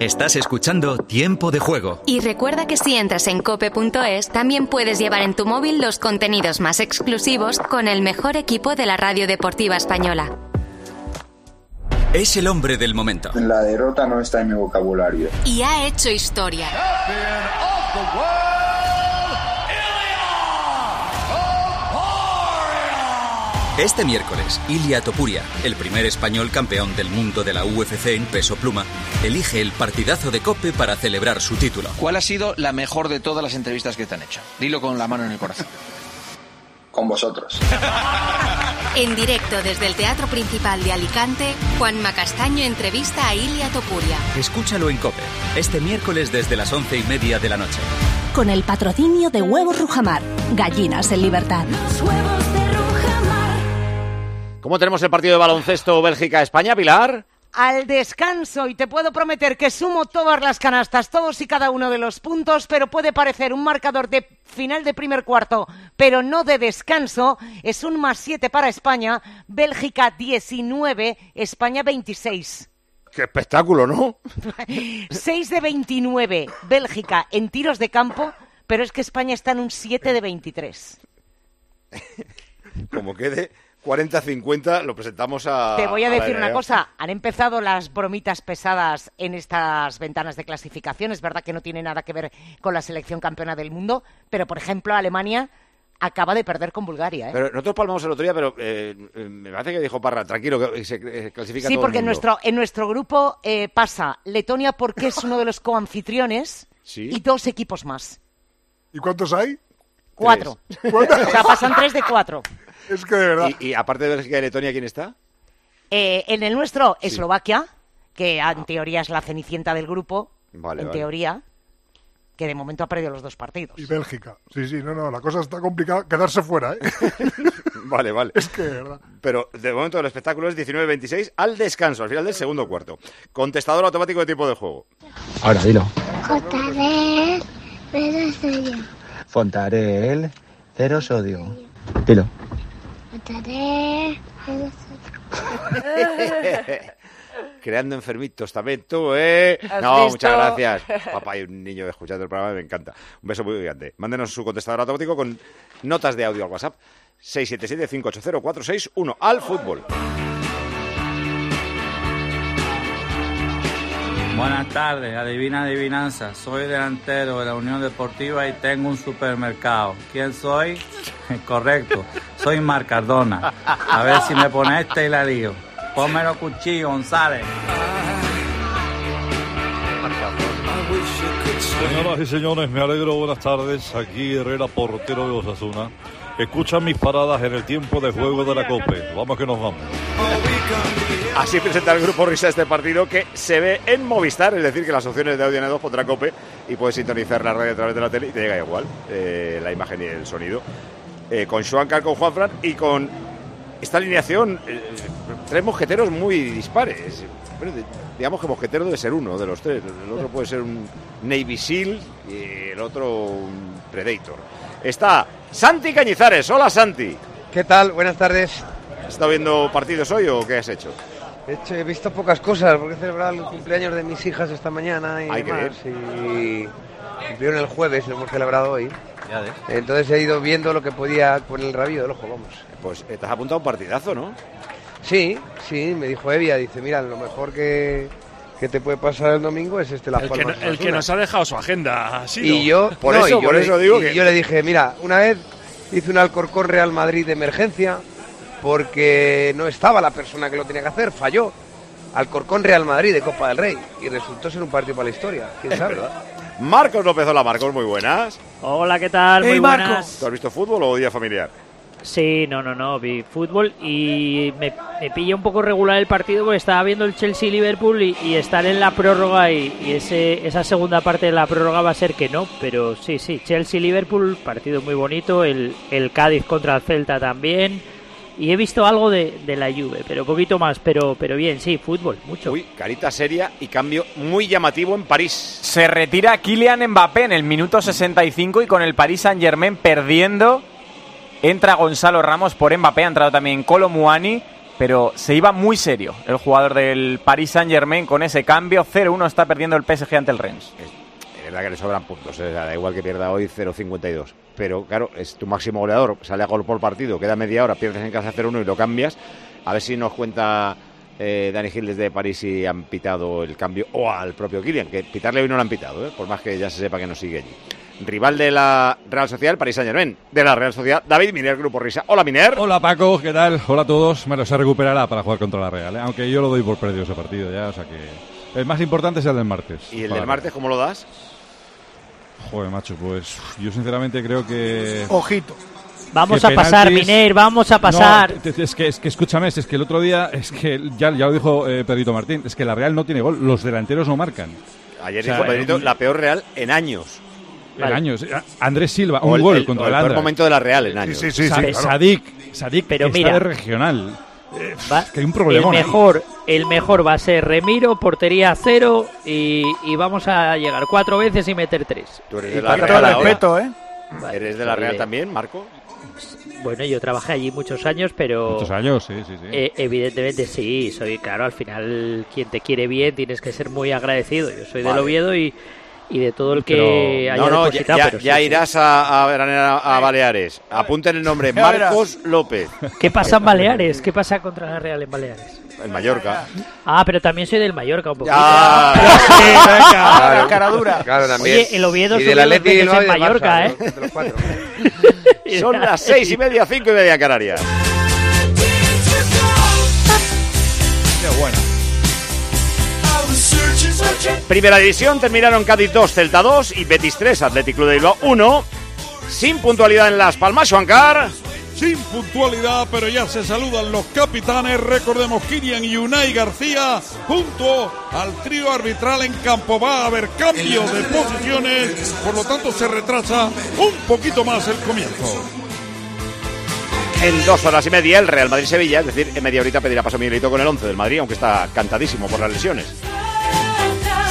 Estás escuchando Tiempo de Juego. Y recuerda que si entras en cope.es, también puedes llevar en tu móvil los contenidos más exclusivos con el mejor equipo de la radio deportiva española. Es el hombre del momento. La derrota no está en mi vocabulario. Y ha hecho historia. Este miércoles, Ilia Topuria, el primer español campeón del mundo de la UFC en peso pluma, elige el partidazo de Cope para celebrar su título. ¿Cuál ha sido la mejor de todas las entrevistas que te han hecho? Dilo con la mano en el corazón. Con vosotros. En directo desde el Teatro Principal de Alicante, Juanma Castaño entrevista a Ilia Topuria. Escúchalo en Cope, este miércoles desde las once y media de la noche. Con el patrocinio de Huevos Rujamar, gallinas en libertad. ¿Cómo tenemos el partido de baloncesto Bélgica-España, Pilar? al descanso y te puedo prometer que sumo todas las canastas, todos y cada uno de los puntos, pero puede parecer un marcador de final de primer cuarto, pero no de descanso. Es un más 7 para España, Bélgica 19, España 26. Qué espectáculo, ¿no? 6 de 29, Bélgica en tiros de campo, pero es que España está en un 7 de 23. Como quede 40-50, lo presentamos a. Te voy a decir una NBA. cosa, han empezado las bromitas pesadas en estas ventanas de clasificación, es verdad que no tiene nada que ver con la selección campeona del mundo, pero por ejemplo Alemania acaba de perder con Bulgaria. ¿eh? Pero nosotros palmamos el otro día, pero eh, eh, me parece que dijo Parra, tranquilo, que se eh, clasifica sí, todo porque el mundo. nuestro, en nuestro grupo eh, pasa Letonia porque es uno de los coanfitriones Sí. y dos equipos más. ¿Y cuántos hay? Cuatro. O sea, pasan tres de cuatro. Es que de verdad. Y, y aparte de Bélgica y Letonia, ¿quién está? Eh, en el nuestro, Eslovaquia, que en teoría es la cenicienta del grupo, Vale, en vale. teoría, que de momento ha perdido los dos partidos. Y Bélgica. Sí, sí, no, no, la cosa está complicada. Quedarse fuera, ¿eh? Vale, vale. es que de verdad. Pero de momento el espectáculo es 19-26 al descanso, al final del segundo cuarto. Contestador automático de tipo de juego. Ahora dilo. Fontarel, cero sodio. Dilo. Soy Creando enfermitos también tú, ¿eh? ¿Has No, visto? muchas gracias. Papá y un niño escuchando el programa, me encanta. Un beso muy grande. Mándenos su contestador automático con notas de audio al WhatsApp. 677-580-461 al fútbol. Buenas tardes, adivina adivinanza. Soy delantero de la Unión Deportiva y tengo un supermercado. ¿Quién soy? Correcto, soy Mar Cardona. A ver si me pone este y la lío. Pónmelo cuchillo, González. Señoras y señores, me alegro, buenas tardes. Aquí Herrera, portero de Osasuna. Escuchan mis paradas en el tiempo de juego de la COPE. Vamos que nos vamos. Así presenta el grupo Risa este partido que se ve en Movistar, es decir, que las opciones de audio N2 pondrá cope y puedes sintonizar la radio a través de la tele y te llega igual eh, la imagen y el sonido. Eh, con Schwankar, con Juanfran y con esta alineación, eh, tres mosqueteros muy dispares. Digamos que mosquetero debe ser uno de los tres. El otro puede ser un Navy SEAL y el otro un Predator. Está Santi Cañizares. Hola, Santi. ¿Qué tal? Buenas tardes. ¿Has estado viendo partidos hoy o qué has hecho? He, hecho- he visto pocas cosas porque he celebrado el cumpleaños de mis hijas esta mañana y Ay, qué demás. Y cumplieron el jueves, lo hemos celebrado hoy. Entonces he ido viendo lo que podía con el rabillo del ojo, vamos. Pues te has apuntado a un partidazo, ¿no? Sí, sí, me dijo Evia, dice, mira, lo mejor que, que te puede pasar el domingo es este Las El que, no- el que Osasuna". nos ha dejado su agenda así. Y yo, Por no, eso- y yo por le- eso digo y que- yo le dije, mira, una vez hice un Alcorcón Real Madrid de emergencia porque no estaba la persona que lo tenía que hacer, falló. Alcorcón Real Madrid de Copa del Rey y resultó ser un partido para la historia, quién Es sabe. verdad. Marcos López, hola Marcos, muy buenas. Hola, ¿qué tal? Muy Hey, buenas. Marcos. ¿Tú has visto fútbol o día familiar? Sí, no, no, no, vi fútbol y me, me pilla un poco regular el partido porque estaba viendo el Chelsea-Liverpool y, y estar en la prórroga y, y ese, esa segunda parte de la prórroga va a ser que no, pero sí, sí, Chelsea-Liverpool, partido muy bonito, el, el Cádiz contra el Celta también y he visto algo de, de la Juve, pero poquito más, pero, pero bien, sí, fútbol, mucho. Uy, carita seria y cambio muy llamativo en París. Se retira Kylian Mbappé en el minuto 65 y con el Paris Saint-Germain perdiendo entra Gonzalo Ramos por Mbappé, ha entrado también Colo Muani, pero se iba muy serio el jugador del Paris Saint-Germain con ese cambio. 0-1 está perdiendo el PSG ante el Rennes. Es verdad que le sobran puntos, eh, da igual que pierda hoy 0-52. Pero claro, es tu máximo goleador, sale a gol por partido, queda media hora, pierdes en casa 0-1 y lo cambias. A ver si nos cuenta eh, Dani Gil desde París si han pitado el cambio o al propio Kylian, que pitarle hoy no lo han pitado, eh, por más que ya se sepa que no sigue allí. Rival de la Real Sociedad, el Paris Saint Germain. De la Real Sociedad, David Miner, Grupo Risa. Hola, Miner. Hola, Paco, ¿qué tal? Hola a todos. Bueno, se recuperará para jugar contra la Real, ¿eh? aunque yo lo doy por perdido ese partido ya, o sea que... El más importante es el del martes. ¿Y el del martes cómo lo das? Joder, macho, pues yo sinceramente creo que... Ojito. Vamos a pasar, Miner, vamos a pasar. No, es, que, es que escúchame, es que el otro día, es que ya, ya lo dijo eh, Pedrito Martín, es que la Real no tiene gol, los delanteros no marcan. Ayer O sea, dijo Pedrito, eh, la peor Real en años. En años. Eh, Andrés Silva, O un el- gol el- contra o el el peor momento de la Real en años. Sí, sí, sí, Sadik, Sadik, Pero que mira, está de regional. Eh, Va- es que hay un el problemón. ahí. mejor, el mejor va a ser Remiro, portería cero y, y vamos a llegar cuatro veces y meter tres. Tú eres Y de la Real el respeto, ¿eh? ¿Eres de la Real también, Marco? Bueno, yo trabajé allí muchos años, pero Muchos años, sí, sí, sí. eh, evidentemente sí, soy claro, al final quien te quiere bien tienes que ser muy agradecido. Yo soy Vale. del Oviedo y, y de todo el que haya no, no, ya, sí. irás a, a, a- a Baleares. Apunten el nombre. Marcos López, ¿Qué pasa en Baleares? ¿Qué pasa contra la Real en Baleares? en Mallorca. Ah, pero también soy del Mallorca un poquito. Venga. Claro. cara dura. Claro, también. Oye, el Oviedo Y subió del dos Atleti veces en Mallorca, Barça, ¿eh? De los cuatro. Son las seis y media, cinco y media en Canarias. Qué bueno. Primera división terminaron Cádiz 2, Celta 2 y Betis 3, Athletic Club de Bilbao 1. Sin puntualidad en Las Palmas, Juancar. Sin puntualidad, pero ya se saludan los capitanes. Recordemos Kirian y Unai García junto al trío arbitral en campo. Va a haber cambio de posiciones, por lo tanto se retrasa un poquito más el comienzo. En dos horas y media el Real Madrid-Sevilla, es decir, en media horita pedirá paso Miguelito con el 11 del Madrid, aunque está cantadísimo por las lesiones.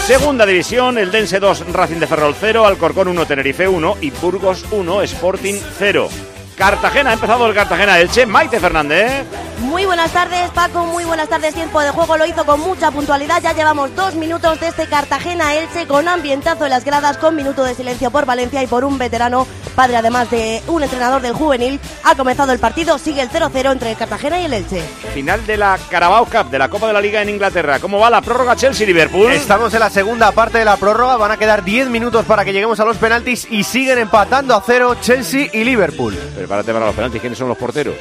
Segunda división, el Dense 2, Racing de Ferrol 0, Alcorcón 1, Tenerife 1 y Burgos 1, Sporting 0. Cartagena, ha empezado el Cartagena-Elche, Maite Fernández. Muy buenas tardes, Paco. Muy buenas tardes. Tiempo de juego lo hizo con mucha puntualidad. Ya llevamos dos minutos de este Cartagena-Elche con ambientazo en las gradas, con minuto de silencio por Valencia y por un veterano, padre además de un entrenador del juvenil. Ha comenzado el partido, sigue el 0-0 entre el Cartagena y el Elche. Final de la Carabao Cup, de la Copa de la Liga en Inglaterra. ¿Cómo va la prórroga Chelsea-Liverpool? Estamos en la segunda parte de la prórroga. Van a quedar 10 minutos para que lleguemos a los penaltis y siguen empatando a cero Chelsea y Liverpool. Prepárate para los penaltis. ¿Quiénes son los porteros?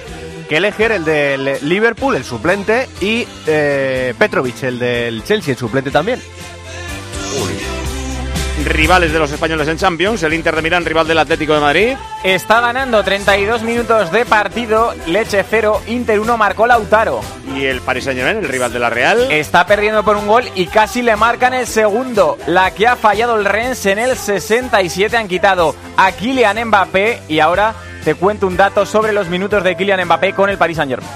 Kelleher, el del Liverpool, el suplente, y eh, Petrovic, el del Chelsea, el suplente también. Rivales de los españoles en Champions, el Inter de Milán, rival del Atlético de Madrid. Está ganando 32 minutos de partido, Leche 0, Inter 1 marcó Lautaro. Y el Paris Saint-Germain, el rival de la Real. Está perdiendo por un gol y casi le marcan el segundo. La que ha fallado el Rennes en el 67 han quitado a Kylian Mbappé y ahora te cuento un dato sobre los minutos de Kylian Mbappé con el Paris Saint-Germain.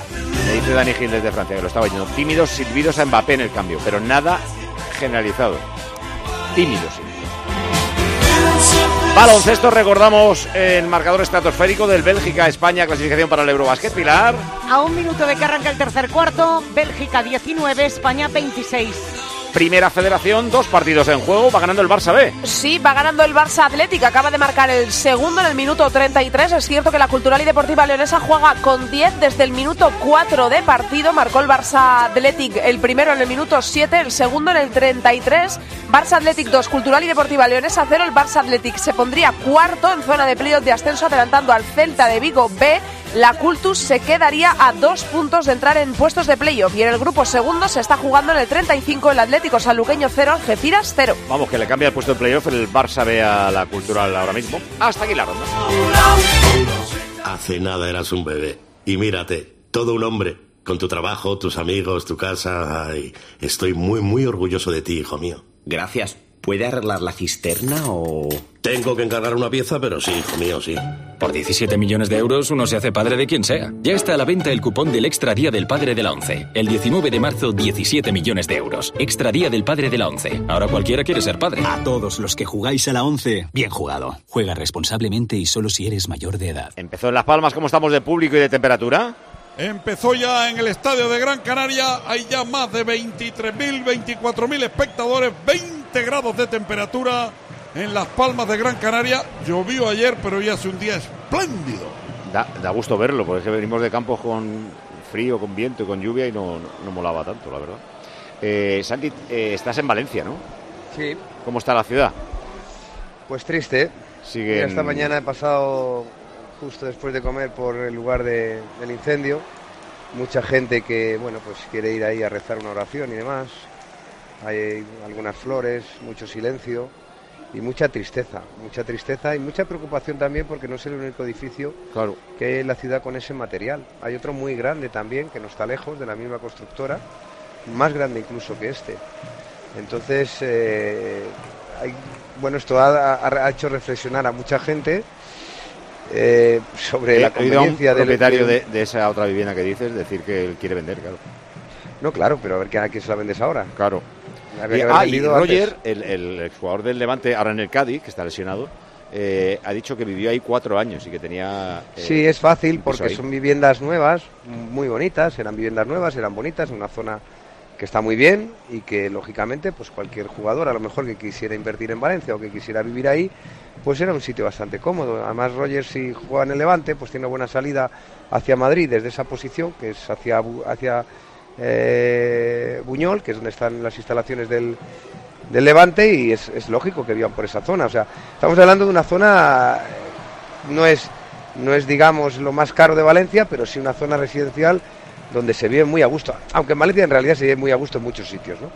Me dice Dani Gil desde Francia, que lo estaba oyendo. Tímidos silbidos a Mbappé en el cambio, pero nada generalizado. Tímidos silbidos. Baloncesto, recordamos el marcador estratosférico del Bélgica-España, clasificación para el Eurobasket. Pilar. A un minuto de que arranca el tercer cuarto, Bélgica 19, España 26. Primera federación, dos partidos en juego, va ganando el Barça B. Sí, va ganando el Barça Atlético. Acaba de marcar el segundo en el minuto 33. Es cierto que la Cultural y Deportiva Leonesa juega con 10 desde el minuto 4 de partido. Marcó el Barça Athletic el primero en el minuto 7, el segundo en el 33. Barça Athletic 2, Cultural y Deportiva Leonesa 0. El Barça Athletic se pondría cuarto en zona de playoff de ascenso, adelantando al Celta de Vigo B. La Cultus se quedaría a dos puntos de entrar en puestos de playoff. Y en el grupo segundo se está jugando en el 35 el Atlético Sanluqueño 0, Algeciras 0. Vamos, que le cambia el puesto de playoff el Barça B a la cultural ahora mismo. Hasta aquí la ronda. Hace nada eras un bebé. Y mírate, todo un hombre, con tu trabajo, tus amigos, tu casa. Ay, estoy muy, muy orgulloso de ti, hijo mío. Gracias. ¿Puede arreglar la cisterna o...? Tengo que encargar una pieza, pero sí, hijo mío, sí. Por 17 millones de euros uno se hace padre de quien sea. Ya está a la venta el cupón del Extra Día del Padre de la ONCE. El 19 de marzo, 17 millones de euros. Extra Día del Padre de la ONCE. Ahora cualquiera quiere ser padre. A todos los que jugáis a la 11, bien jugado. Juega responsablemente y solo si eres mayor de edad. Empezó en Las Palmas, ¿cómo estamos de público y de temperatura? Empezó ya en el estadio de Gran Canaria, hay ya más de 23.000, 24.000 espectadores, 20 grados de temperatura en Las Palmas de Gran Canaria. Llovió ayer, pero hoy hace un día espléndido. Da, da gusto verlo, porque es que venimos de campos con frío, con viento y con lluvia y no, no, no molaba tanto, la verdad. Eh, Santi, eh, estás en Valencia, ¿no? Sí. ¿Cómo está la ciudad? Pues triste. Siguen- Mira, Esta mañana he pasado justo después de comer por el lugar de- del incendio. Mucha gente que, bueno, pues quiere ir ahí a rezar una oración y demás. Hay algunas flores, mucho silencio y mucha tristeza. Mucha tristeza y mucha preocupación también porque no es el único edificio Claro. que hay en la ciudad con ese material. Hay otro muy grande también, que no está lejos, de la misma constructora, más grande incluso que este. Entonces, eh, hay- bueno, esto ha, ha- ha hecho reflexionar a mucha gente eh, sobre la un conveniencia del- propietario de esa otra vivienda que dices decir que él quiere vender, claro. No, claro, pero a ver ¿a quién se la vendes ahora. Claro. Y, ah, y Roger, el, el exjugador del Levante, ahora en el Cádiz, que está lesionado, eh, ha dicho que vivió ahí cuatro años y que tenía... eh, Sí, es fácil porque ahí. son viviendas nuevas, muy bonitas, eran viviendas nuevas, eran bonitas, en una zona que está muy bien y que lógicamente pues cualquier jugador a lo mejor que quisiera invertir en Valencia o que quisiera vivir ahí, pues era un sitio bastante cómodo. Además Roger si juega en el Levante, pues tiene buena salida hacia Madrid desde esa posición que es hacia hacia eh, Buñol, que es donde están las instalaciones del, del Levante y es, es lógico que vivan por esa zona. O sea, estamos hablando de una zona eh, no es no es digamos lo más caro de Valencia, pero sí una zona residencial donde se vive muy a gusto. Aunque en Valencia en realidad se vive muy a gusto en muchos sitios, ¿no?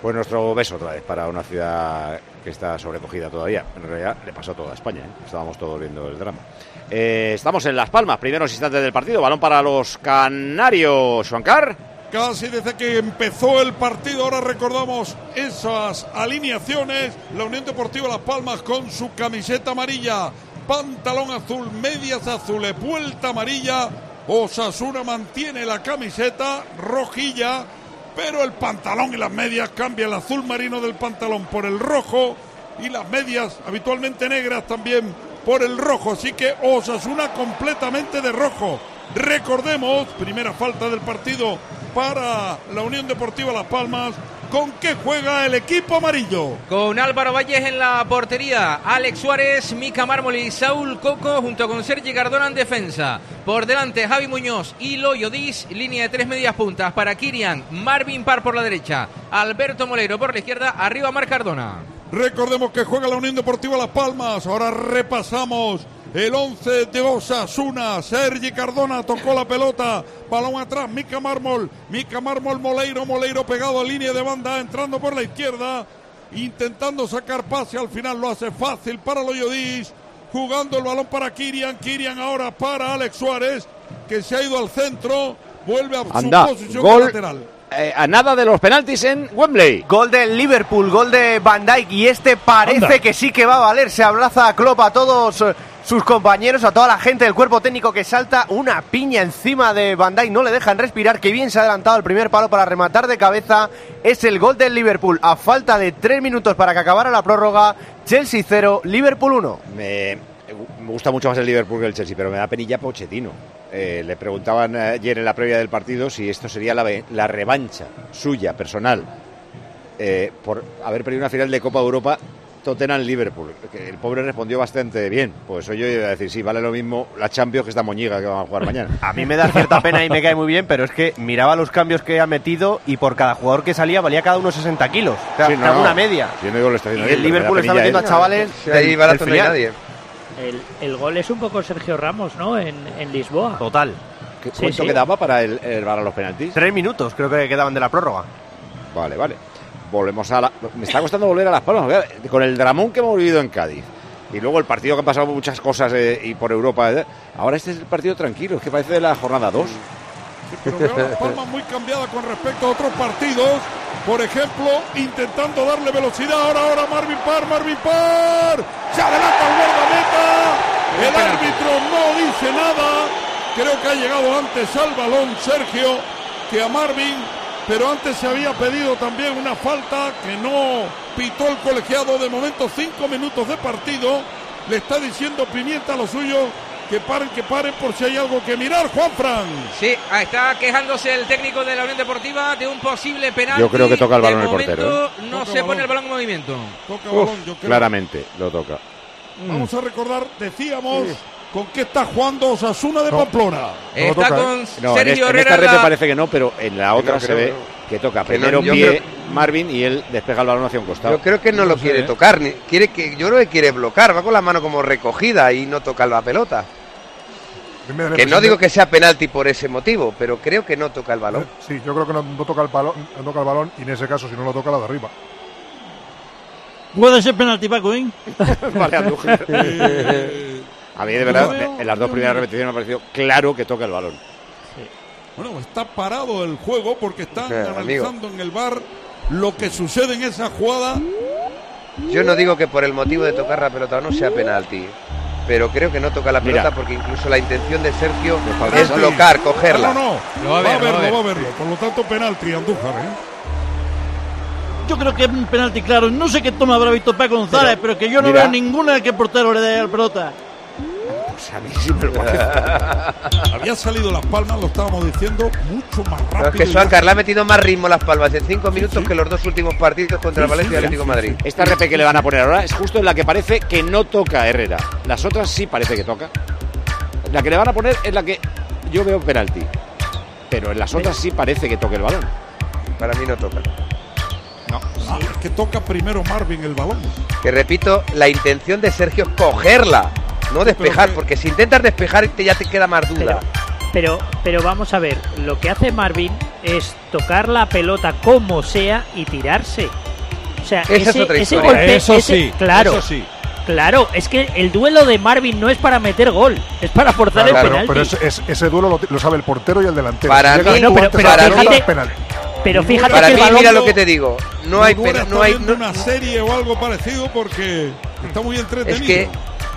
Pues nuestro beso otra vez para una ciudad que está sobrecogida todavía. En realidad le pasó a toda España, ¿eh? estábamos todos viendo el drama. Eh, estamos en Las Palmas, primeros instantes del partido, balón para los canarios. Juancar. Casi desde que empezó el partido, ahora recordamos esas alineaciones. La Unión Deportiva Las Palmas con su camiseta amarilla, pantalón azul, medias azules, vuelta amarilla. Osasuna mantiene la camiseta rojilla, pero el pantalón y las medias cambia el azul marino del pantalón por el rojo y las medias habitualmente negras también por el rojo. Así que Osasuna completamente de rojo. Recordemos, primera falta del partido para la Unión Deportiva Las Palmas. ¿Con qué juega el equipo amarillo? Con Álvaro Valles en la portería, Alex Suárez, Mica Mármol y Saúl Coco junto con Sergi Cardona en defensa. Por delante Javi Muñoz y Loyo Dis, línea de tres medias puntas para Kirian, Marvin Par por la derecha, Alberto Molero por la izquierda, arriba Mar Cardona. Recordemos que juega la Unión Deportiva Las Palmas. Ahora repasamos el 11 de Osasuna. Sergi Cardona tocó la pelota. Balón atrás, Mica Mármol. Mica Mármol, Moleiro, Moleiro pegado a línea de banda, entrando por la izquierda. Intentando sacar pase. Al final lo hace fácil para Loyodis. Jugando el balón para Kirian. Kirian ahora para Alex Suárez, que se ha ido al centro. Vuelve a Anda, su posición gol. lateral. Eh, a nada de los penaltis en Wembley. Gol del Liverpool, gol de Van Dijk y este parece Anda. que sí que va a valer. Se abraza a Klopp, a todos eh, sus compañeros, a toda la gente del cuerpo técnico que salta una piña encima de Van Dijk. No le dejan respirar, que bien se ha adelantado el primer palo para rematar de cabeza. Es el gol del Liverpool a falta de tres minutos para que acabara la prórroga. Chelsea 0, Liverpool 1. Me, me gusta mucho más el Liverpool que el Chelsea, pero me da penilla Pochettino. Eh, le preguntaban ayer en la previa del partido si esto sería la, revancha suya, personal, eh, por haber perdido una final de Copa de Europa Tottenham-Liverpool. El pobre respondió bastante bien. Pues hoy yo iba a decir, sí, vale lo mismo la Champions que esta moñiga que van a jugar mañana. A mí me da cierta pena y me cae muy bien, pero es que miraba los cambios que ha metido y por cada jugador que salía valía cada uno 60 kilos. O sea, Sí, una media. Yo no digo lo está Y haciendo el bien, Liverpool está metiendo a chavales. Si ahí barato no hay nadie. El, el gol es un poco Sergio Ramos, ¿no? En, en Lisboa. Total. ¿Qué- Sí, ¿Cuánto sí. quedaba para, el, el- para los penaltis? Tres minutos creo que quedaban de la prórroga. Vale, vale. Volvemos a la... Me está costando volver a Las Palmas. Con el dramón que hemos vivido en Cádiz, Y luego el partido que han pasado muchas cosas eh, y por Europa. eh, Ahora este es el partido tranquilo, es que parece de la jornada 2. Pero veo a Las Palmas muy cambiada con respecto a otros partidos. Por ejemplo, intentando darle velocidad. Ahora, ahora Marvin Parr, Marvin Parr. Se adelanta el guardameta. El árbitro no dice nada. Creo que ha llegado antes al balón Sergio que a Marvin. Pero antes se había pedido también una falta que no pitó el colegiado. De momento, cinco minutos de partido. Le está diciendo Pimienta a lo suyo que paren, que paren por si hay algo que mirar, Juan Fran. Sí, ahí está quejándose el técnico de la Unión Deportiva de un posible penalti. Yo creo que toca el balón De el portero, ¿eh? No Toca se balón. pone el balón en movimiento. Toca Uf, balón, yo creo. claramente lo toca. Vamos a recordar, decíamos, con qué está jugando Osasuna de Pamplona. Está con No, en, Sergio este- en Herrera. esta red en me la- parece que no, pero en la otra no se creo, ve no. que toca no, primero pie creo- Marvin y él despega el balón hacia un costado. Yo creo que no, lo quiere tocar, ni- quiere que, yo creo que quiere bloquear, va con la mano como recogida y no toca la pelota. Que no digo que sea penalti por ese motivo, pero creo que no toca el balón. Sí, yo creo que no, no toca el balón, no toca el balón y en ese caso si no lo toca la de arriba. Puede ser penalti, Paco, ¿eh? Vale, A mí, de verdad, veo- en las dos primeras veo- repeticiones me ha parecido claro que toca el balón. Bueno, está parado el juego porque están analizando en el bar lo que sucede en esa jugada. Yo no digo que por el motivo de tocar la pelota no sea penalti, pero creo que no toca la Mira. pelota porque incluso la intención de Sergio es bloquear, cogerla. No, no, no. Lo va a ver, lo va a ver. verlo, va a verlo. Por lo tanto, penalti, Andújar, ¿eh? Yo creo que es un penalti claro. No sé qué toma habrá visto Paco González, pero, que yo no mira. veo ninguna que el portero le dé la pelota. Pues a mí sí me parece. Había salido Las Palmas, lo estábamos diciendo, mucho más rápido. No, es que Suancar le ha metido más ritmo las palmas en cinco minutos que los dos últimos partidos contra el Valencia y Atlético Madrid. Esta RP que le van a poner ahora es justo en la que parece que no toca Herrera. Las otras sí parece que toca. La que le van a poner es la que yo veo penalti. Pero en las otras sí parece que toque el balón. Para mí no toca. Ah, es que toca primero Marvin el balón. Que repito, la intención de Sergio es cogerla, no despejar, porque si intentas despejar te- ya te queda más duda. Pero, pero vamos a ver, lo que hace Marvin es tocar la pelota como sea y tirarse. O sea, Esa es ese, otra ese historia. golpe, Eso ese- sí, claro, eso sí. claro, es que el duelo de Marvin no es para meter gol, es para forzar Claro, el pero, penalti. pero ese, es- ese duelo lo, lo sabe el portero y el delantero. Para Si mí- no, pero- pero fíjate- es pero fíjate Para que mí, el balón mira lo que te digo, no hay, no hay, no- una serie o algo parecido porque está muy entretenido. es que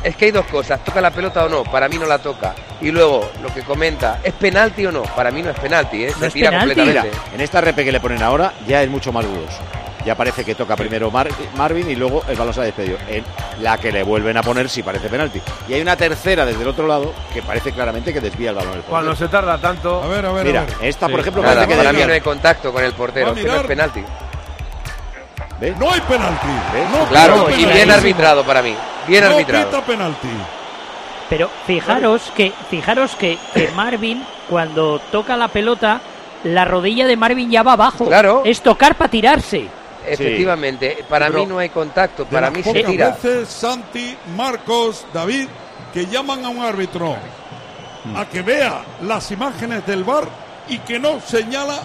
es que hay dos cosas, toca la pelota o no, para mí no la toca. Y luego, lo que comenta, ¿es penalti o no? Para mí no es penalti, ¿eh? No se es tira penalti. completamente. Mira, en esta RP que le ponen ahora ya es mucho más dudoso. Ya parece que toca primero Mar- Marvin y luego el balón se ha despedido. En la que le vuelven a poner sí parece penalti. Y hay una tercera desde el otro lado que parece claramente que desvía el balón. del portero. Cuando se tarda tanto. A ver, a ver, Mira, a ver. esta por Sí. ejemplo Nada, parece que para mí desvía. no hay contacto con el portero, que no es penalti. ¿Ves? No hay penalti. ¿Ves? No Claro, y penalti. bien arbitrado para mí, bien no arbitrado. pita penalti. Pero fijaros que, fijaros que, que Marvin, cuando toca la pelota, la rodilla de Marvin ya va abajo. Claro. Es tocar para tirarse. Efectivamente, para Pero mí no hay contacto, para mí se tira. veces Santi, Marcos, David, que llaman a un árbitro a que vea las imágenes del bar y que no señala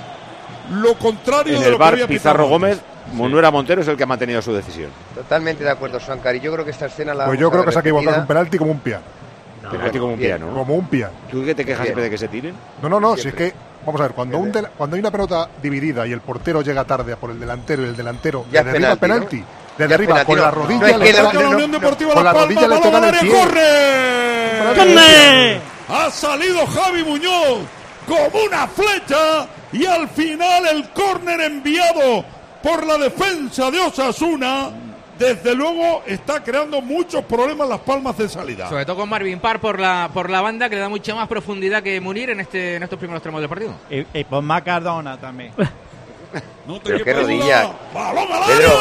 lo contrario En de el lo que bar había Pizarro Gómez, antes. Monuera Montero es el que ha mantenido su decisión. Totalmente de acuerdo, Suancari. Yo creo que esta escena la Pues yo creo que se ha equivocado un penalti como un piano. Penalti como un bien. piano. Como un piano. ¿Tú qué te quejas siempre de que se tiren? No, no, no, si es Siempre. que, vamos a ver, cuando, un del- cuando hay una pelota dividida y el portero llega tarde a por el delantero y el delantero Ya le derriba penalti, penalti, ¿no? le Ya derriba penalti, con no. la No, rodilla, es le que toca- la- le- Unión Deportiva con la Las rodilla le toca el área, pie. ¡corre! ¡Corre! Ha salido Javi Muñoz como una flecha y al final el córner enviado por la defensa de Osasuna desde luego está creando muchos problemas las palmas de salida. Sobre todo con Marvin Parr por la, por la banda, que le da mucha más profundidad que Munir en, este, en estos primeros tramos del partido. Y, y por Macardona también. No te Pero qué rodilla. ¡Balón al Pedro.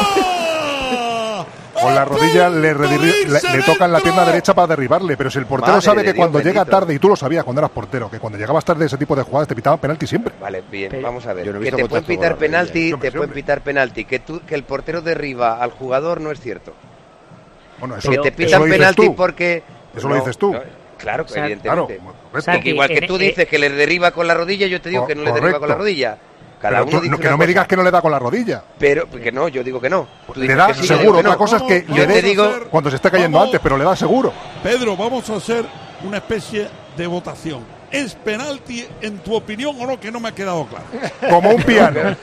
Con la ¡A rodilla le, le, le toca en la pierna derecha para derribarle, pero si el portero Madre sabe que Dios cuando llega tarde, y tú lo sabías cuando eras portero, que cuando llegabas tarde ese tipo de jugadas te pitaban penalti siempre. Vale, bien, Pero- vamos a ver. No que te pueden pitar penalti, te pueden pitar penalti. Que, tú, que el portero derriba al jugador no es cierto. Bueno, eso, que te pitan lo dices penalti tú. porque... Eso lo dices tú. no, claro, O sea, evidentemente. Claro, igual que tú dices que le derriba con la rodilla, yo te digo que no le derriba con la rodilla. Cada Pero uno tú- dice no, que no me cosa. digas que no le da con la rodilla. Pero que no, yo digo que no. Tú Le da que sí, seguro. Otra no. cosa es que le dé digo, cuando se esté cayendo Vamos. antes, pero le da seguro. Pedro, vamos a hacer una especie de votación. ¿Es penalti en tu opinión o no? Que no me ha quedado claro. Como un piano.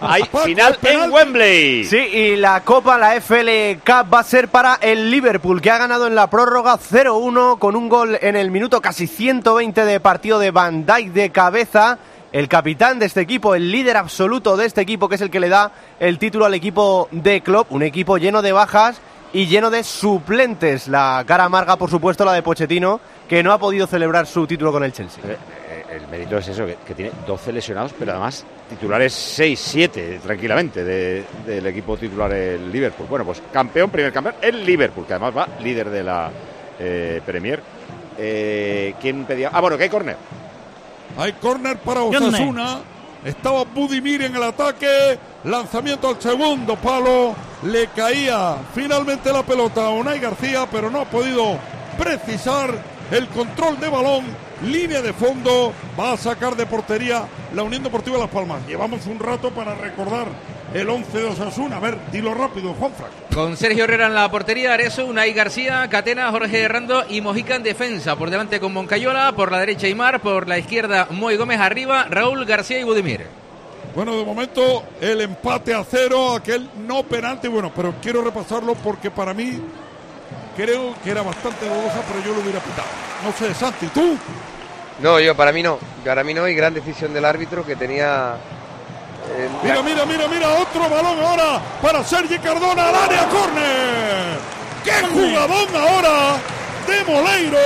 Hay final en Wembley. Sí, y la Copa, la FL Cup, va a ser para el Liverpool, que ha ganado en la prórroga 0-1 con un gol en el minuto casi 120 de partido de Van Dijk de cabeza. El capitán de este equipo, el líder absoluto de este equipo, que es el que le da el título al equipo de Klopp, un equipo lleno de bajas y lleno de suplentes. La cara amarga, por supuesto, la de Pochettino, que no ha podido celebrar su título con el Chelsea. Eh, eh, El mérito es eso, que, tiene 12 lesionados, pero además titulares 6, 7 tranquilamente de- del equipo titular el Liverpool. Bueno, pues campeón, primer campeón, el Liverpool, que además va líder de la eh, Premier. ¿Quién pedía? Ah, bueno, que hay córner. Hay córner para. Osasuna. Estaba Budimir en el ataque. Lanzamiento al segundo palo. Le caía finalmente la pelota a Unai García, pero no ha podido precisar el control de balón. Línea de fondo. Va a sacar de portería la Unión Deportiva Las Palmas. Llevamos un rato para recordar el 11 de Osasuna. A ver, dilo rápido, Juanfran. Con Sergio Herrera en la portería, Areso, Unai García, Catena, Jorge Herrando y Mojica en defensa. Por delante con Moncayola, por la derecha Aymar, por la izquierda Moy Gómez arriba, Raúl García y Budimir. Bueno, de momento el empate a cero, aquel no penalti, bueno, pero quiero repasarlo porque para mí creo que era bastante dudosa, pero yo lo hubiera pitado. No sé, Santi, ¿tú? No, yo para mí no. Para mí no y gran decisión del árbitro que tenía. Eh, Mira, mira, mira, mira, otro balón ahora para Sergi Cardona al área, córner. ¡Qué jugadón ahora de Moleiro!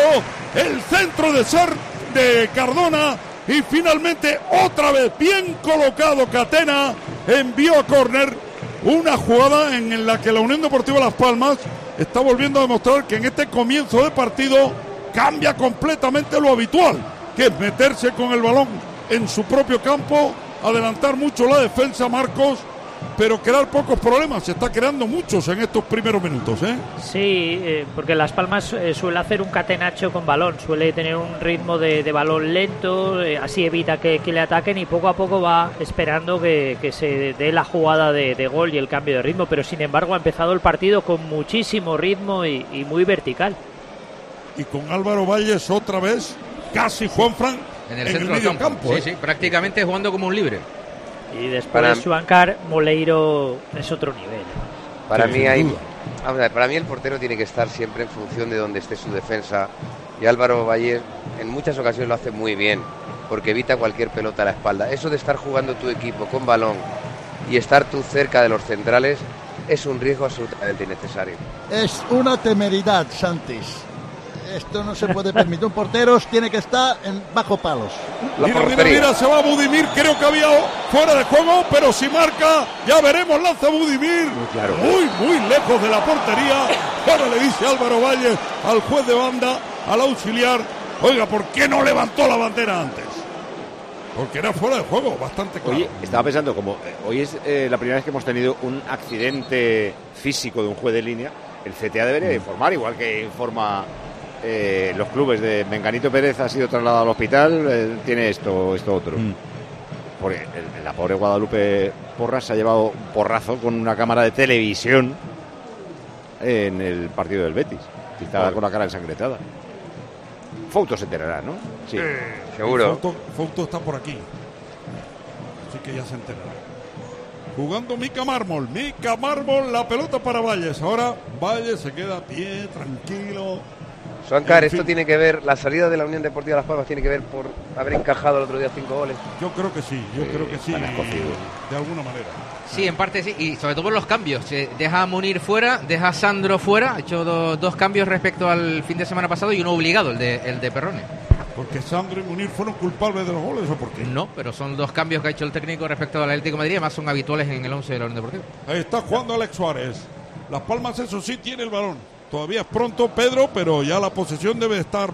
El centro de Ser de Cardona y finalmente otra vez bien colocado Catena envió a córner una jugada en la que la Unión Deportiva Las Palmas está volviendo a demostrar que en este comienzo de partido cambia completamente lo habitual, que es meterse con el balón en su propio campo, adelantar mucho la defensa, Marcos, pero crear pocos problemas. Se está creando muchos en estos primeros minutos, ¿eh? Sí, eh, porque Las Palmas eh, suele hacer un catenacho con balón, suele tener un ritmo de, de balón lento, eh, así evita que, que le ataquen y poco a poco va esperando que, que se dé la jugada de, de gol y el cambio de ritmo, pero sin embargo ha empezado el partido con muchísimo ritmo y, y muy vertical. Y con Álvaro Valles otra vez, casi Juanfran En el en el centro del campo. campo. ¿eh? Sí, sí, prácticamente jugando como un libre. Y después Para- de Suancar, Moleiro es otro nivel. Para Sí, mí hay, para mí el portero tiene que estar siempre en función de donde esté su defensa y Álvaro Valle en muchas ocasiones lo hace muy bien porque evita cualquier pelota a la espalda. Eso de estar jugando tu equipo con balón y estar tú cerca de los centrales es un riesgo absolutamente innecesario. Es una temeridad, Santis. Esto no se puede permitir. Un portero tiene que estar en bajo palos. Mira, mira, mira, se va Budimir, creo que había fuera de juego, pero si marca, ya veremos, lanza Budimir. Muy, muy lejos de la portería. Ahora le dice Álvaro Valle al juez de banda, al auxiliar, oiga, ¿por qué no levantó la bandera antes? Porque era fuera de juego, bastante claro. Oye, estaba pensando, como eh, hoy es eh, la primera vez que hemos tenido un accidente físico de un juez de línea, el CTA debería informar, igual que informa eh, los clubes de Menganito Pérez ha sido trasladado al hospital, eh, tiene esto, esto otro. Porque el- la pobre Guadalupe Porras se ha llevado un porrazo con una cámara de televisión en el partido del Betis. Y estaba con la cara ensangrentada. Fouto se enterará, ¿no? Sí. Fouto, Fouto está por aquí. Así que ya se enterará. Jugando Mica Mármol. Mica Mármol, la pelota para Valles. Ahora Valles se queda a pie, tranquilo. Suancar, En esto tiene que ver, la salida de la Unión Deportiva Las Palmas tiene que ver por haber encajado el otro día cinco goles. Yo creo que sí, yo creo que sí. De alguna manera. Sí, en parte sí, y sobre todo por los cambios. Se deja a Munir fuera, deja a Sandro fuera, ha hecho do- dos cambios respecto al fin de semana pasado y uno obligado, el de, el de Perrone. Porque Sandro y Munir fueron culpables de los goles o por qué? No, pero son dos cambios que ha hecho el técnico respecto al Atlético de Madrid, además son habituales en el 11 de la Unión Deportiva. Ahí está jugando Alex Suárez. Las Palmas, eso sí, tiene el balón. Todavía es pronto, Pedro, pero ya la posesión debe estar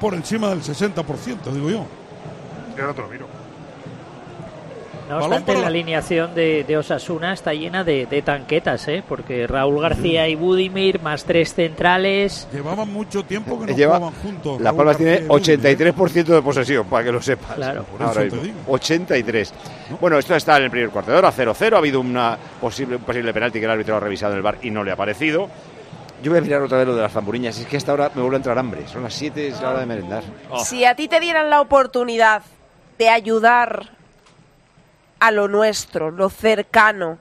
por encima del 60%, digo yo. Yo no te lo miro. No obstante, la la- alineación de, de Osasuna está llena de, de tanquetas, ¿eh? porque Raúl García y Budimir, más tres centrales. Llevaban mucho tiempo que no Lleva- jugaban juntos. Palmas García tiene y Budimir. 83% de posesión, para que lo sepas. Claro. Por eso Ahora te mismo. digo. 83. Bueno, esto está en el primer cuarto de hora, 0-0. Ha habido una posible, un posible penalti que el árbitro ha revisado en el bar y no le ha parecido. Yo voy a mirar otra vez lo de las zamburiñas. Es que a esta hora me vuelve a entrar hambre. Son las 7, es la hora de merendar. Oh. Si a ti te dieran la oportunidad de ayudar a lo nuestro, lo cercano,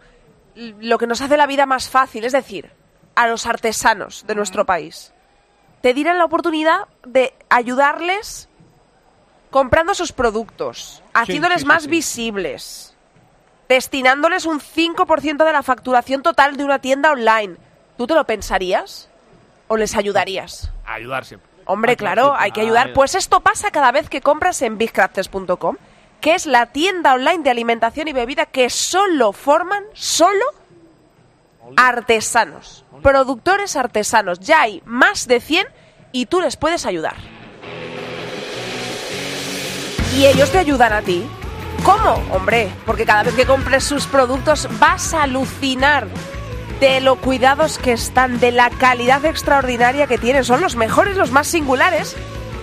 lo que nos hace la vida más fácil, es decir, a los artesanos de nuestro país, te dieran la oportunidad de ayudarles comprando sus productos, haciéndoles sí, sí, más sí. visibles, destinándoles un 5% de la facturación total de una tienda online. ¿Tú te lo pensarías? ¿O les ayudarías? Ayudar siempre. Hombre, claro, hay que ayudar. Pues esto pasa cada vez que compras en bigcrafters.com, que es la tienda online de alimentación y bebida que solo forman, solo artesanos, productores artesanos. Ya hay más de 100 y tú les puedes ayudar. Y ellos te ayudan a ti. ¿Cómo? Hombre, porque cada vez que compres sus productos vas a alucinar de lo cuidados que están, de la calidad extraordinaria que tienen. Son los mejores, los más singulares.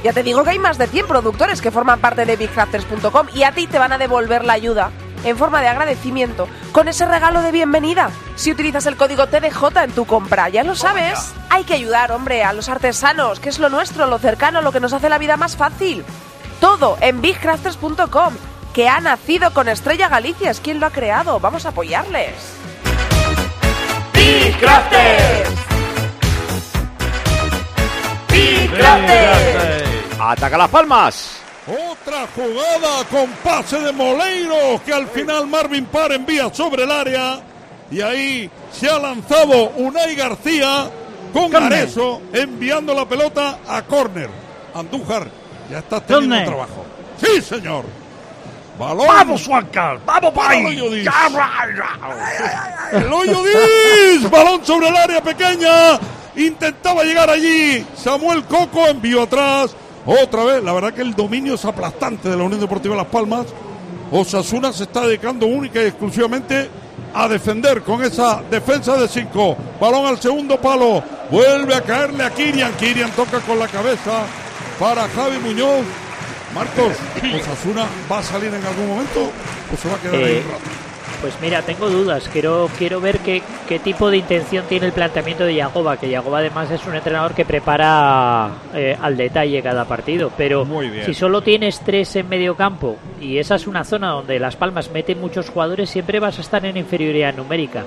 Ya te digo que hay más de 100 productores que forman parte de bigcrafters.com y a ti te van a devolver la ayuda en forma de agradecimiento con ese regalo de bienvenida. Si utilizas el código TDJ en tu compra, ya lo sabes. Hay que ayudar, hombre, a los artesanos, que es lo nuestro, lo cercano, lo que nos hace la vida más fácil. Todo en bigcrafters.com, que ha nacido con Estrella Galicia, es quien lo ha creado. Vamos a apoyarles. ¡Ataca las palmas! Otra jugada con pase de Moleiro que al final Marvin Parr envía sobre el área y ahí se ha lanzado Unai García con Córner. Areso enviando la pelota a córner. Andújar, ya estás teniendo Córner. trabajo. Sí, señor. Balón. ¡Vamos, Juancar! ¡Vamos, Para el hoyo Dis. El hoyo Dis. Balón sobre el área pequeña. Intentaba llegar allí. Samuel Coco envió atrás. Otra vez. La verdad que el dominio es aplastante de la Unión Deportiva Las Palmas. Osasuna se está dedicando única y exclusivamente a defender con esa defensa de cinco. Balón al segundo palo. Vuelve a caerle a Kirian. Kirian toca con la cabeza para Javi Muñoz. Marcos, ¿Osasuna va a salir en algún momento o se va a quedar ahí Eh, un rato? Pues mira, tengo dudas. Quiero, quiero ver qué, qué tipo de intención tiene el planteamiento de Yagoba, que Yagoba además es un entrenador que prepara eh, al detalle cada partido. Pero si solo tienes tres en medio campo y esa es una zona donde Las Palmas mete muchos jugadores, siempre vas a estar en inferioridad numérica.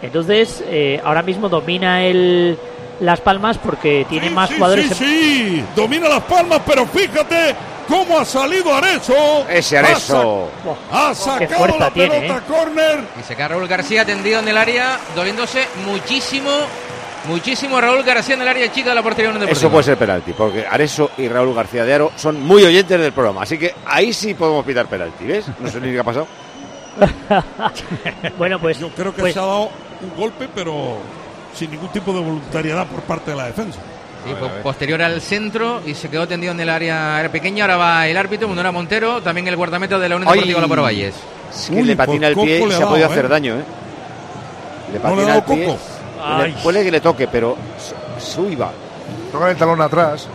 Entonces, eh, ahora mismo domina el Las Palmas porque tiene más Sí, jugadores. sí, en- sí, domina las palmas, pero fíjate cómo ha salido Areso. Ese Ha sa- Ha, sacado la tiene, pelota ¿eh? córner. Y se queda Raúl García tendido en el área, doliéndose muchísimo, muchísimo Raúl García en el área chica de la portería de Eso puede ser penalti, porque Areso y Raúl García de Aro son muy oyentes del programa, así que ahí sí podemos pitar penalti, ¿ves? No sé ni qué ha pasado. bueno, pues yo creo que pues- se ha dado un golpe, pero sin ningún tipo de voluntariedad por parte de la defensa. Sí, po- posterior al centro y se quedó tendido en el área, área pequeña. Ahora va el árbitro, Montero, también el guardameta de la Unión. Deportiva La Valles. Es que le patina el pie y se ha podido hacer daño, ¿eh? Le No le patina el pie. coco. Le Ay. puede que le toque, pero su- suiva. Toca el talón atrás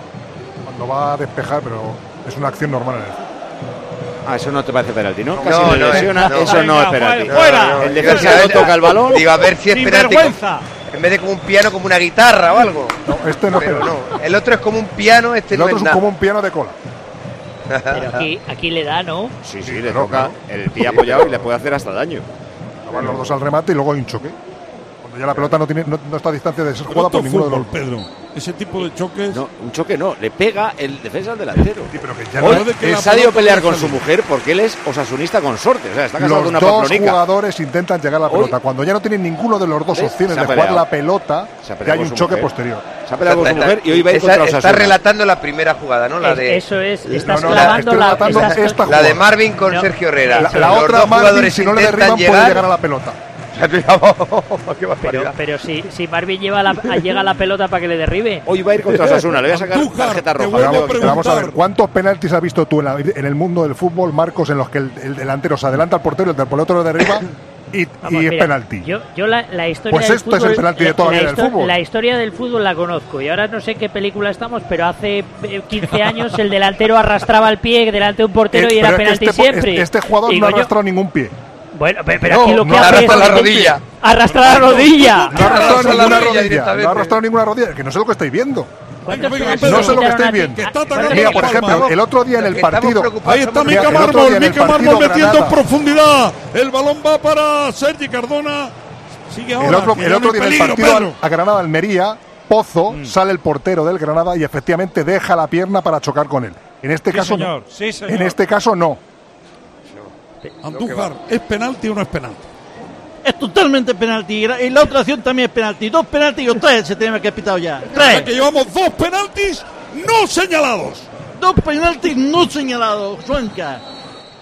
cuando va a despejar, pero es una acción normal en el fútbol. Ah, eso no te parece penalti, ¿no? No, Casi no, no, lesiona, no. eso no es penalti. fuera. El defensa no toca el balón. Digo, a ver si es penalti. En vez de como un piano, como una guitarra o algo. No, este no es Pero no. El otro es como un piano, este El no otro es como un piano de cola. Pero aquí, aquí le da, ¿no? Sí, sí, le toca el pie apoyado y le puede hacer hasta daño. Van los dos al remate y luego hay un choque. Cuando ya la pelota no, tiene, no, no está a distancia de ser jugada por ninguno de los fútbol, Pedro. Ese tipo de choques. No, un choque no, le pega el defensa al delantero. ya Hoy no- de que el la Sadio pelear no con su mujer porque él es osasunista con sorte. O sea, está casado Los con una dos pamplonica. jugadores intentan llegar a la Hoy- pelota. Cuando ya no tienen ninguno de los dos ¿Ves? opciones Se ha de jugar peleado. la pelota, Se ha ya hay con un su choque mujer. posterior. Se ha peleado con su mujer y hoy va a ir Está- contra está, Osasuna. relatando la primera jugada, ¿no? La Es- de, eso es, estás no, no, clavando estoy la, relatando estás- esta la de Marvin con No. Sergio Herrera. La, la otra Marvin, si no le derriban, puede llegar. llegar a la pelota. Pero, pero si, si Marvin lleva la, llega a la pelota para que le derribe. Hoy va a ir contra Osasuna, le voy a sacar tarjeta roja. Vamos, vamos a ver, ¿cuántos penaltis has visto tú en, la- en el mundo del fútbol, Marcos, en los que el, el delantero se adelanta al portero, el del portero lo derriba y, Vamos, y es mira, penalti? Yo, yo la, la historia Pues del esto es fútbol, el penalti de la- toda la la vida del fútbol. La historia del fútbol la conozco y ahora no sé en qué película estamos, pero hace eh, 15 años el delantero arrastraba el pie delante de un portero Eh, y era es que penalti este, siempre. Este jugador Digo no arrastrado ningún pie. Bueno, pe- pero No, aquí lo que no hace arrastra es la rodilla. Arrastrar la rodilla. No ha arrastrado Arrastra la ninguna rodilla. No ha arrastrado ninguna rodilla. Que no sé lo que estáis viendo. ¿Cuántos Venga, penaltis No sé lo que ti? viendo. Atacando Mira, por ejemplo, el otro día en el partido. Ahí está Mica Mármol, Mica Mármol metiendo en profundidad. El balón va para Sergi Cardona. Sigue ahora. El otro, el día en el partido a Granada Almería, Pozo sale el portero del Granada y efectivamente deja la pierna para chocar con él. En este Sí, caso señor, no. sí, señor. En este caso no. Andújar, ¿es penalti o no es penalti? Es totalmente penalti. Y la otra acción también es penalti. Dos penaltis y tres se tenía que haber pitado ya. O sea que llevamos dos penaltis no señalados. Dos penaltis no señalados. Suenca.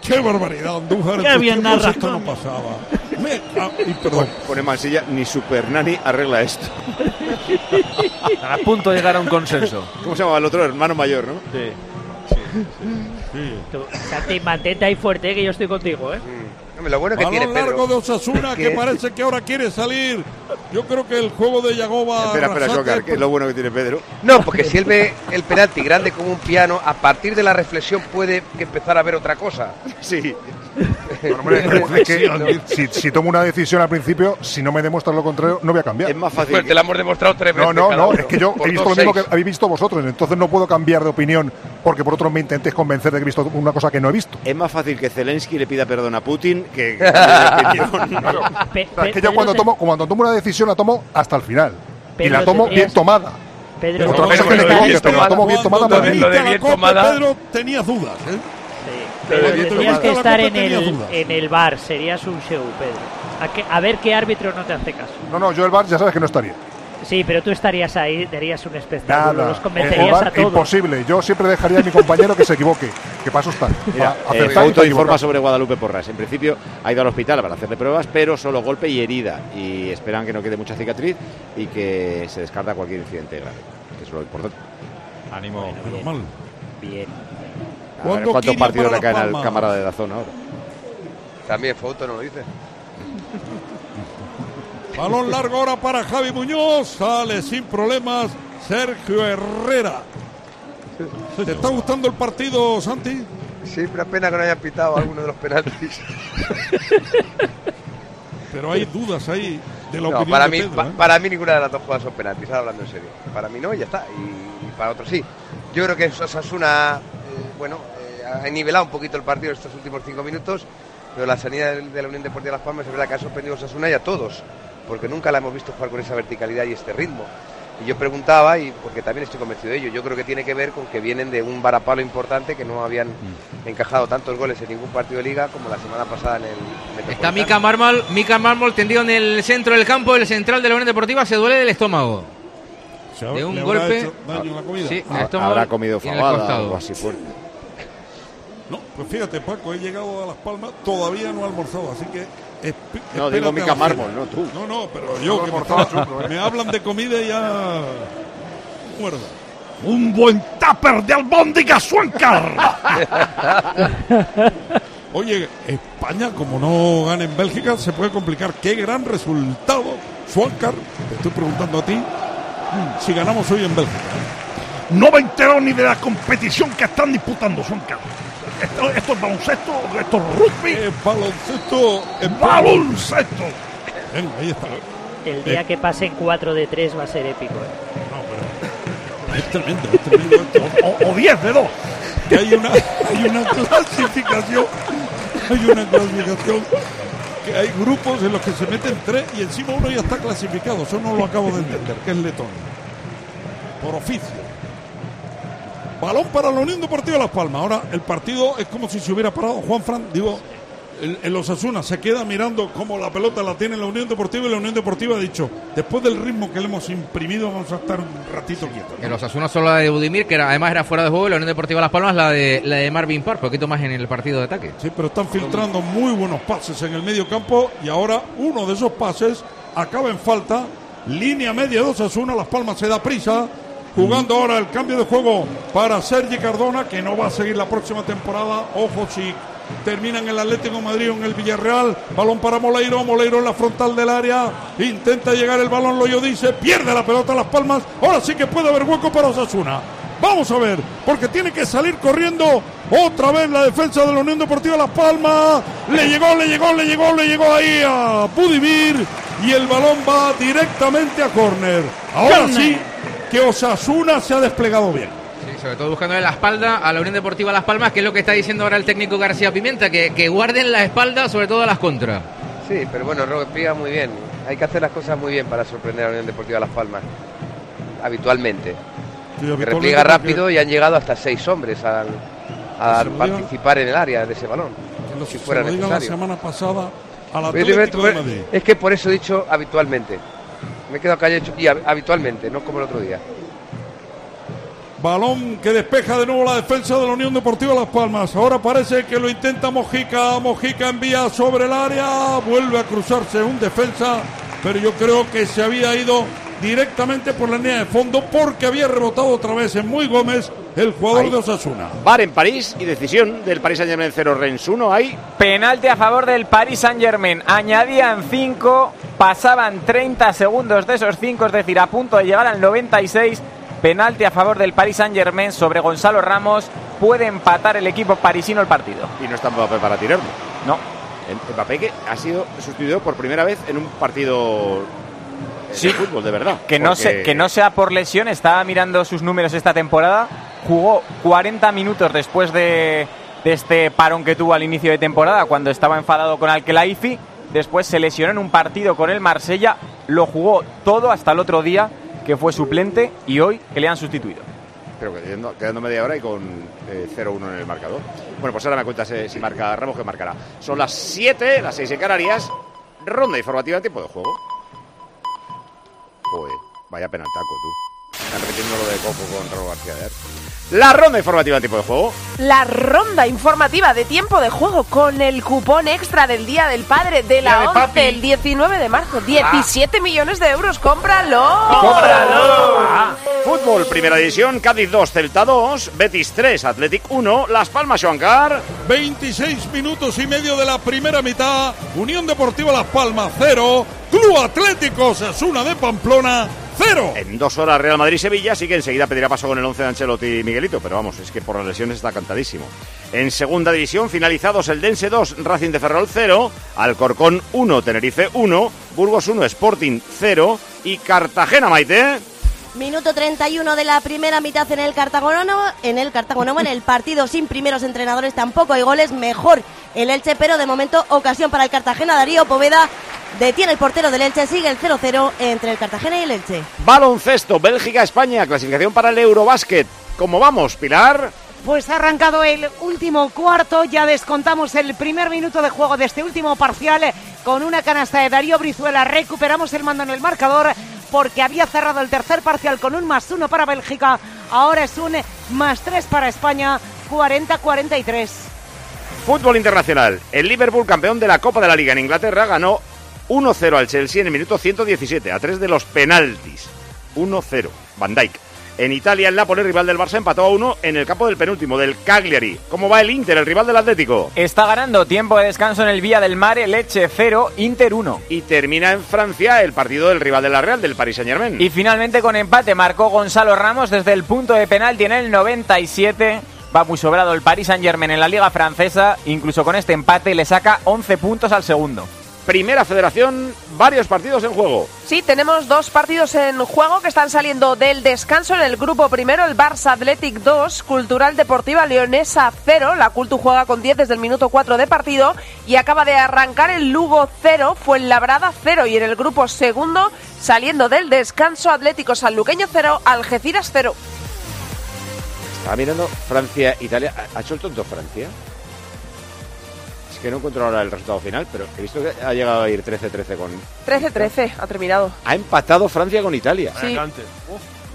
¡Qué barbaridad, Andújar! Qué bien tiempos narras, esto no pasaba. Me- ah, y perdón. Pone Mansilla, ni Super Nani arregla esto. A punto de llegar a un consenso. ¿Cómo se llama el otro? Hermano mayor, ¿no? Sí. Tú, Santi, mantente ahí fuerte, eh, que yo estoy contigo, ¿eh? Lo bueno que Balón tiene Pedro. largo de Osasuna que que- parece que ahora quiere salir. Yo creo que el juego de Yagoba. Espera, espera, Joker, que es lo bueno que tiene Pedro. No, porque si él ve el penalti grande como un piano, a partir de la reflexión puede que empezar a ver otra cosa. Sí. Hombre, es que si, si tomo una decisión al principio, si no me demuestras lo contrario, no voy a cambiar. Es más fácil. Pues te la hemos demostrado tres No, veces. no, no, uno. es que yo Por he visto lo mismo que seis. habéis visto vosotros, entonces no puedo cambiar de opinión porque por otros me intentéis convencer de que he visto una cosa que no he visto. Es más fácil que Zelensky le pida perdón a Putin que, que. Pe- es que yo cuando tomo, cuando tomo una decisión la tomo hasta el final. y la tomo bien tomada. Pedro, Otra cosa que me Pedro, equivoque, pero la tomo bien tomada para te mí. lo de la bien copa, tomada- Pedro, tenías dudas. ¿eh? Tendrías que estar en el, en el bar, serías un show, Pedro. A, que- a ver qué árbitro no te hace caso. No, no, yo el bar ya sabes que no estaría. Sí, pero tú estarías ahí, darías un espectáculo, Nada. los convencerías bar, a todos. imposible. Yo siempre dejaría a mi compañero que se equivoque. Que paso está. Mira, eh, Fauto informa sobre Guadalupe Porras. En principio ha ido al hospital para hacerle pruebas, pero solo golpe y herida. Y esperan que no quede mucha cicatriz y que se descarta cualquier incidente grave. Que es lo importante. Ánimo. Pero mal. Bien. A ver ¿Cuándo cuántos partidos le caen al cámara de la zona ahora. También foto, ¿no lo dice? Balón largo ahora para Javi Muñoz. Sale sin problemas Sergio Herrera. ¿Te está gustando el partido, Santi? Sí, una pena que no hayan pitado alguno de los penaltis. Pero hay dudas ahí de la No, opinión para de mí, Pedro, pa- ¿eh? para mí ninguna de las dos jugadas son penaltis, ahora hablando en serio. Para mí no, y ya está. Y, y para otros sí. Yo creo que Osasuna, eh, bueno, eh, ha nivelado un poquito el partido estos últimos cinco minutos, pero la sanidad de, de la Unión Deportiva Las Palmas es verdad que ha sorprendido a Osasuna y a todos, porque nunca la hemos visto jugar con esa verticalidad y este ritmo. Y yo preguntaba, y porque también estoy convencido de ello, yo creo que tiene que ver con que vienen de un varapalo importante que no habían encajado tantos goles en ningún partido de liga como la semana pasada en el Está. Mica Mármol, Mica Mármol tendido en el centro del campo, el central de la Unión Deportiva se duele del estómago. De un golpe. daño. Sí, el estómago Habrá comido fabada o así fuerte. No, pues fíjate, Paco, he llegado a Las Palmas, todavía no he almorzado, así que. Esp- No, digo Mica. Mármol, no tú. No, no, pero yo que me, ¿eh? me hablan de comida y ya. Muerda. Un buen tupper de albóndiga Suancar. Oye, España, como no gana en Bélgica, se puede complicar. Qué gran resultado, Suancar. Te estoy preguntando a ti si ganamos hoy en Bélgica. No me entero ni de la competición que están disputando Suancar. Esto, esto es baloncesto, esto es rugby. Es baloncesto. Es baloncesto. Venga, ahí está. El día que pasen 4 de 3 va a ser épico. ¿eh? Es tremendo, es tremendo esto. O 10 de 2. Que hay una, hay una clasificación. Hay una clasificación. Que hay grupos en los que se meten tres y encima uno ya está clasificado. Eso no lo acabo de entender, que es Letonia. Por oficio. Balón para la Unión Deportiva Las Palmas. Ahora el partido es como si se hubiera parado Juan Fran. Digo, el, el Osasuna se queda mirando cómo la pelota la tiene la Unión Deportiva y la Unión Deportiva ha dicho, después del ritmo que le hemos imprimido, vamos a estar un ratito quietos. El Osasuna solo la de Budimir, que era- además era fuera de juego, y la Unión Deportiva Las Palmas la de, la de Marvin Park, poquito más en el partido de ataque. Sí, pero están filtrando muy buenos pases en el medio campo y ahora uno de esos pases acaba en falta. Línea media de Osasuna, Las Palmas se da prisa. Jugando ahora el cambio de juego para Sergi Cardona, que no va a seguir la próxima temporada. Ojo si termina en el Atlético Madrid en el Villarreal. Balón para Moleiro, Moleiro en la frontal del área. Intenta llegar el balón, Loyo dice, pierde la pelota Las Palmas. Ahora sí que puede haber hueco para Osasuna. Vamos a ver, porque tiene que salir corriendo otra vez la defensa de la Unión Deportiva Las Palmas. Le llegó, le llegó, le llegó, le llegó ahí a Budimir y el balón va directamente a córner. Ahora sí que Osasuna se ha desplegado bien. Sí, sobre todo buscando la espalda a la Unión Deportiva Las Palmas, que es lo que está diciendo ahora el técnico García Pimienta, que, que guarden la espalda sobre todo a las contras. Sí, pero bueno, Roque explica muy bien. Hay que hacer las cosas muy bien para sorprender a la Unión Deportiva Las Palmas. Habitualmente. Que habitualmente repliega porque- rápido y han llegado hasta seis hombres al, a se participar en el área de ese balón. Si Se fuera lo diga la necesario. semana pasada de Madrid. Es que por eso he dicho habitualmente. Me he quedado callado y hab- habitualmente, no como el otro día. Balón que despeja de nuevo la defensa de la Unión Deportiva Las Palmas. Ahora parece que lo intenta Mojica. Mojica envía sobre el área. Vuelve a cruzarse un defensa. Pero yo creo que se había ido directamente por la línea de fondo porque había rebotado otra vez en Muy Gómez, el jugador Ahí. de Osasuna. Bar en París y decisión del Paris Saint-Germain 0 Rennes 1. Hay Penalti a favor del Paris Saint Germain. Añadían 5, pasaban 30 segundos de esos 5, es decir, a punto de llegar al 96. Penalti a favor del Paris Saint Germain sobre Gonzalo Ramos. Puede empatar el equipo parisino el partido. y no está Mbappé para tirarlo. No. Mbappé que ha sido sustituido por primera vez en un partido eh, Sí. de fútbol, de verdad. Que no, se, que no sea por lesión, estaba mirando sus números esta temporada. Jugó 40 minutos después de, este parón que tuvo al inicio de temporada, cuando estaba enfadado con Alkelaifi. Después se lesionó en un partido con el Marsella. Lo jugó todo hasta el otro día, que fue suplente, y hoy que le han sustituido. Pero quedando, quedando media hora y con eh, 0-1 en el marcador. Bueno, pues ahora me cuentas eh, si marca Ramos, que marcará. Son las 7, las 6 en Canarias. Ronda informativa en tiempo de juego. Joder, vaya penaltaco tú. Repitiendo lo de Coco con García de. La ronda informativa en tiempo de juego. La ronda informativa de tiempo de juego con el cupón extra del Día del Padre de la de 11 papi. el 19 de marzo. 17 millones de euros, cómpralo. Ah. Fútbol, primera división, Cádiz 2, Celta 2, Betis 3, Athletic 1, Las Palmas, Joancar. 26 minutos y medio de la primera mitad. Unión Deportiva Las Palmas 0. Club Atlético Osasuna de Pamplona 0. En dos horas Real Madrid-Sevilla, así que enseguida pedirá paso con el 11 de Ancelotti y Miguelito, pero vamos, es que por las lesiones está cantadísimo. En segunda división, finalizados el Dense 2, Racing de Ferrol 0, Alcorcón 1, Tenerife 1, Burgos 1, Sporting 0 y Cartagena, Maite. Minuto 31 de la primera mitad en el Cartagonano. En el Cartagonano, en el partido sin primeros entrenadores, tampoco hay goles. Mejor el Elche, pero de momento ocasión para el Cartagena. Darío Poveda detiene el portero del Elche. Sigue el 0-0 entre el Cartagena y el Elche. Baloncesto, Bélgica-España, clasificación para el Eurobásquet. ¿Cómo vamos, Pilar? Pues ha arrancado el último cuarto, ya descontamos el primer minuto de juego de este último parcial con una canasta de Darío Brizuela. Recuperamos el mando en el marcador porque había cerrado el tercer parcial con un más uno para Bélgica. Ahora es un más tres para España, 40-43. Fútbol internacional. El Liverpool, campeón de la Copa de la Liga en Inglaterra, ganó 1-0 al Chelsea en el minuto 117, a tres de los penaltis. 1-0. Van Dijk. En Italia, el Napoli, rival del Barça, empató a uno en el campo del penúltimo, del Cagliari. ¿Cómo va el Inter, el rival del Atlético? Está ganando tiempo de descanso en el Vía del Mare, Leche 0, Inter 1. Y termina en Francia el partido del rival de la Real, del Paris Saint-Germain. Y finalmente con empate marcó Gonzalo Ramos desde el punto de penalti en el 97. Va muy sobrado el Paris Saint-Germain en la liga francesa. Incluso con este empate le saca 11 puntos al segundo. Primera federación, varios partidos en juego. Sí, tenemos dos partidos en juego que están saliendo del descanso. En el grupo primero, el Barça Athletic 2, Cultural Deportiva Leonesa 0. La Cultu juega con 10 desde el minuto 4 de partido. Y acaba de arrancar el Lugo 0, fue el Labrada 0. Y en el grupo segundo, saliendo del descanso, Atlético Sanluqueño 0, Algeciras 0. Estaba mirando Francia, Italia. ¿Ha- ¿Ha hecho el tonto Francia? Que no encuentro ahora el resultado final, pero he visto que ha llegado a ir 13-13 con... 13-13 ha terminado. Ha empatado Francia con Italia. Sí.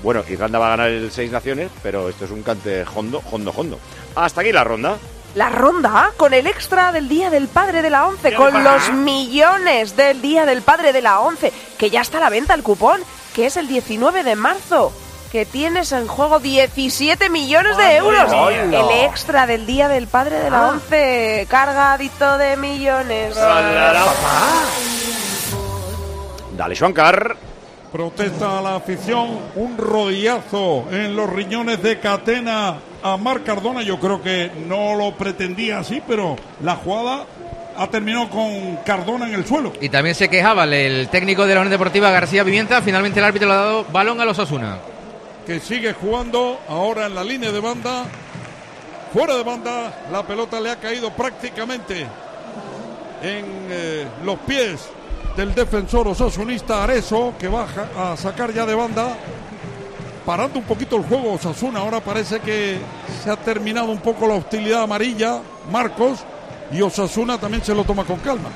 Bueno, Irlanda va a ganar el Seis Naciones, pero esto es un cante hondo, hondo, hondo. Hasta aquí la ronda. La ronda con el extra del Día del Padre de la ONCE, con los millones del Día del Padre de la ONCE, que ya está a la venta el cupón, que es el 19 de marzo, que tienes en juego 17 millones de euros. El extra del Día del Padre de la Ah. ONCE, cargadito de millones. Dale, Shankar. Protesta a la afición, un rodillazo en los riñones de Catena a Marc Cardona. Yo creo que no lo pretendía así, pero la jugada ha terminado con Cardona en el suelo. Y también se quejaba el técnico de la Unión Deportiva García Pimienta. Finalmente el árbitro le ha dado balón a los Osasuna. Que sigue jugando ahora en la línea de banda. Fuera de banda, la pelota le ha caído prácticamente en eh, los pies del defensor osasunista Areso, que va a sacar ya de banda, parando un poquito el juego Osasuna. Ahora parece que se ha terminado un poco la hostilidad amarilla, Marcos, y Osasuna también se lo toma con calma.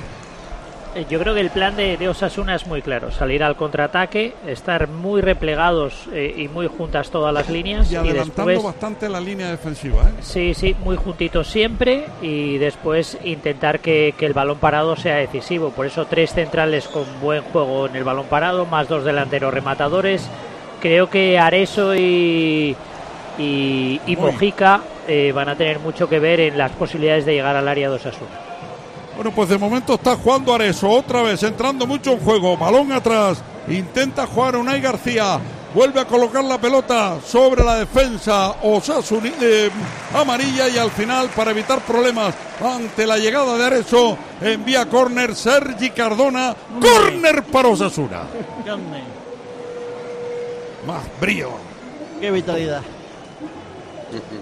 Eh, Yo creo que el plan de, de Osasuna es muy claro, salir al contraataque, estar muy replegados eh, y muy juntas todas las líneas Y y, adelantando después bastante la línea defensiva. ¿eh? Sí, sí, muy juntitos siempre y después intentar que, que el balón parado sea decisivo. Por eso tres centrales con buen juego en el balón parado, más dos delanteros rematadores. Creo que Areso y, y. Mojica eh, van a tener mucho que ver en las posibilidades de llegar al área de Osasuna. Bueno, pues de momento está jugando Areso, otra vez entrando mucho en juego, balón atrás, intenta jugar Unai García, vuelve a colocar la pelota sobre la defensa Osasuni, eh, amarilla y al final para evitar problemas ante la llegada de Areso envía córner Sergi Cardona, córner para Osasuna. Más brío. ¡Qué vitalidad!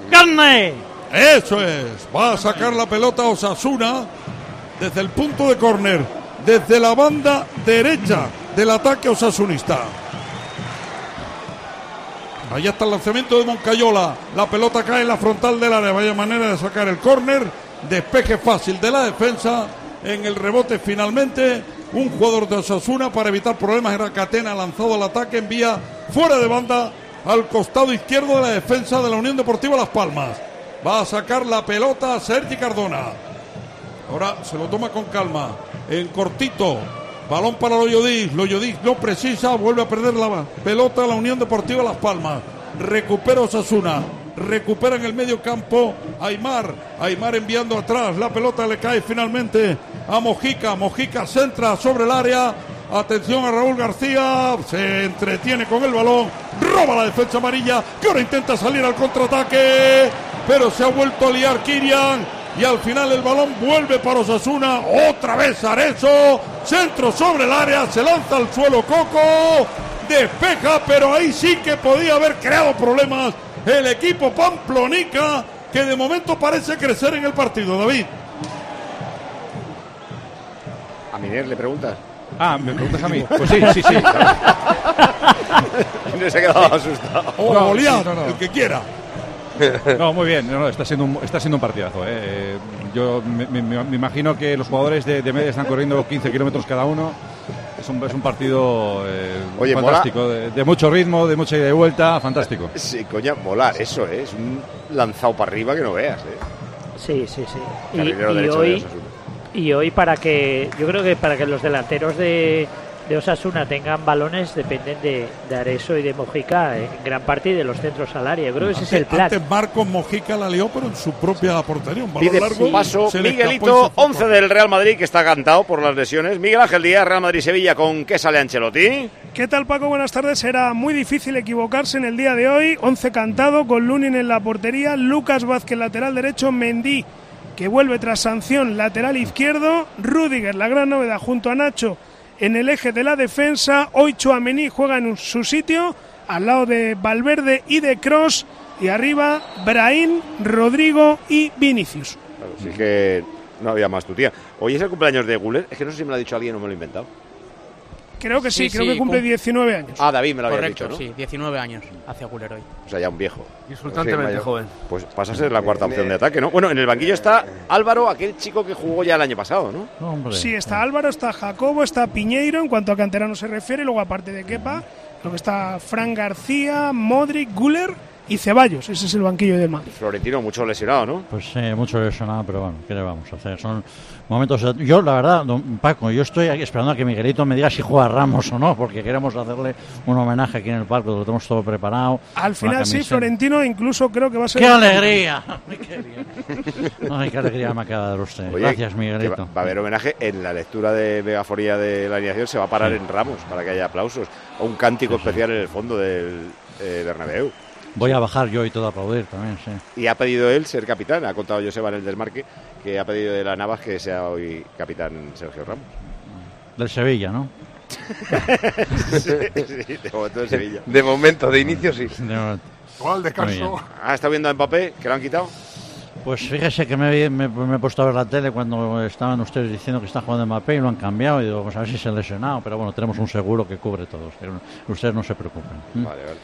¡Carne! Eso es. Va a sacar la pelota Osasuna desde el punto de córner, desde la banda derecha del ataque osasunista. Ahí está el lanzamiento de Moncayola. La pelota cae en la frontal del área. Vaya manera de sacar el córner. Despeje fácil de la defensa. En el rebote finalmente. Un jugador de Osasuna para evitar problemas. Era Catena lanzado al ataque. Envía fuera de banda al costado izquierdo de la defensa de la Unión Deportiva Las Palmas. Va a sacar la pelota a Sergi Cardona. Ahora se lo toma con calma. En cortito. Balón para Loyodis. Loyodis no precisa. Vuelve a perder la pelota la Unión Deportiva Las Palmas. Recupera Osasuna. Recupera en el medio campo Aymar. Aymar enviando atrás. La pelota le cae finalmente a Mojica. Mojica centra sobre el área. Atención a Raúl García. Se entretiene con el balón. Roba la defensa amarilla. Que ahora intenta salir al contraataque. Pero se ha vuelto a liar Kirian. Y al final el balón vuelve para Osasuna. Otra vez Arezo. Centro sobre el área. Se lanza al suelo Coco. Despeja, pero ahí sí que podía haber creado problemas el equipo Pamplonica. Que de momento parece crecer en el partido, David. A Miner le preguntas. Ah, ¿me preguntas a mí? Pues sí, sí, sí. no se ha quedado asustado. O No, Goliat, sí, no, no. el que quiera. No, muy bien, no, no, está, siendo un, está siendo un partidazo. ¿eh? Eh, Yo me, me- me imagino que los jugadores de, de media están corriendo 15 kilómetros cada uno. Es un, es un partido eh, Oye, mola. fantástico, de, de mucho ritmo, de mucha ida y vuelta, fantástico. Sí, coña, molar, eso ¿eh? es un lanzado para arriba que no veas. ¿eh? Sí, sí, sí. Y, y hoy, y hoy para que, yo creo que para que los delanteros de, de Osasuna tengan balones dependen de, de Areso y de Mojica en gran parte y de los centros al área. Creo que ese es el plan. Antes Marcos Mojica la lió, pero en su propia portería. Un balón largo. paso Miguelito, se fue 11 del Real Madrid que está cantado por las lesiones. Miguel Ángel Díaz, Real Madrid-Sevilla, ¿con qué sale Ancelotti? ¿Qué tal Paco? Buenas tardes. Era muy difícil equivocarse en el día de hoy. 11 cantado con Lunin en la portería, Lucas Vázquez lateral derecho, Mendy que vuelve tras sanción lateral izquierdo, Rudiger la gran novedad junto a Nacho en el eje de la defensa, hoy Chouameni juega en su sitio al lado de Valverde y de Cross y arriba Brahim, Rodrigo y Vinicius. Es que no había más tu tía. Hoy es el cumpleaños de Guller. Es que no sé si me lo ha dicho alguien o me lo he inventado. Creo que sí, Sí, creo sí, que cumple cum- 19 años. Ah, David me lo había Correcto, dicho, ¿no? sí, 19 años hace Guller hoy. O sea, ya un viejo. Insultantemente joven. Pues pasa a ser la cuarta opción de ataque, ¿no? Bueno, en el banquillo está Álvaro, aquel chico que jugó ya el año pasado, ¿no? Sí, está Álvaro, está Jacobo, está Piñeiro en cuanto a canterano se refiere, luego aparte de Kepa, creo que está Fran García, Modric, Guller y Ceballos. Ese es el banquillo del Madrid. Florentino, mucho lesionado, ¿no? Pues sí, mucho lesionado, pero bueno, ¿qué le vamos a hacer? Son momentos. Yo, la verdad, don Paco, yo estoy aquí esperando a que Miguelito me diga si juega Ramos o no, porque queremos hacerle un homenaje aquí en el palco, lo tenemos todo preparado. Al final sí. Florentino incluso creo que va a ser... ¡Qué alegría! Ay, qué alegría me acaba de dar usted. Oye, Gracias, Miguelito. Va, va a haber homenaje en la lectura de megafonía de la alineación, se va a parar Sí. en Ramos para que haya aplausos. O un cántico especial en el fondo del eh, Bernabéu. Voy a bajar yo y todo a aplaudir también, sí. Y ha pedido él ser capitán. Ha contado Joseba en el desmarque que ha pedido de la Navas que sea hoy capitán Sergio Ramos. Del Sevilla, ¿no? sí, sí, de momento de Sevilla. De momento, de inicio sí. Igual descanso. Muy Ah, está viendo a Mbappé, que lo han quitado. Pues fíjese que me, me- me he puesto a ver la tele cuando estaban ustedes diciendo que está jugando Mbappé y lo han cambiado y digo, pues a ver si se ha lesionado, pero bueno, tenemos un seguro que cubre todo, ustedes no se preocupen. Vale, vale.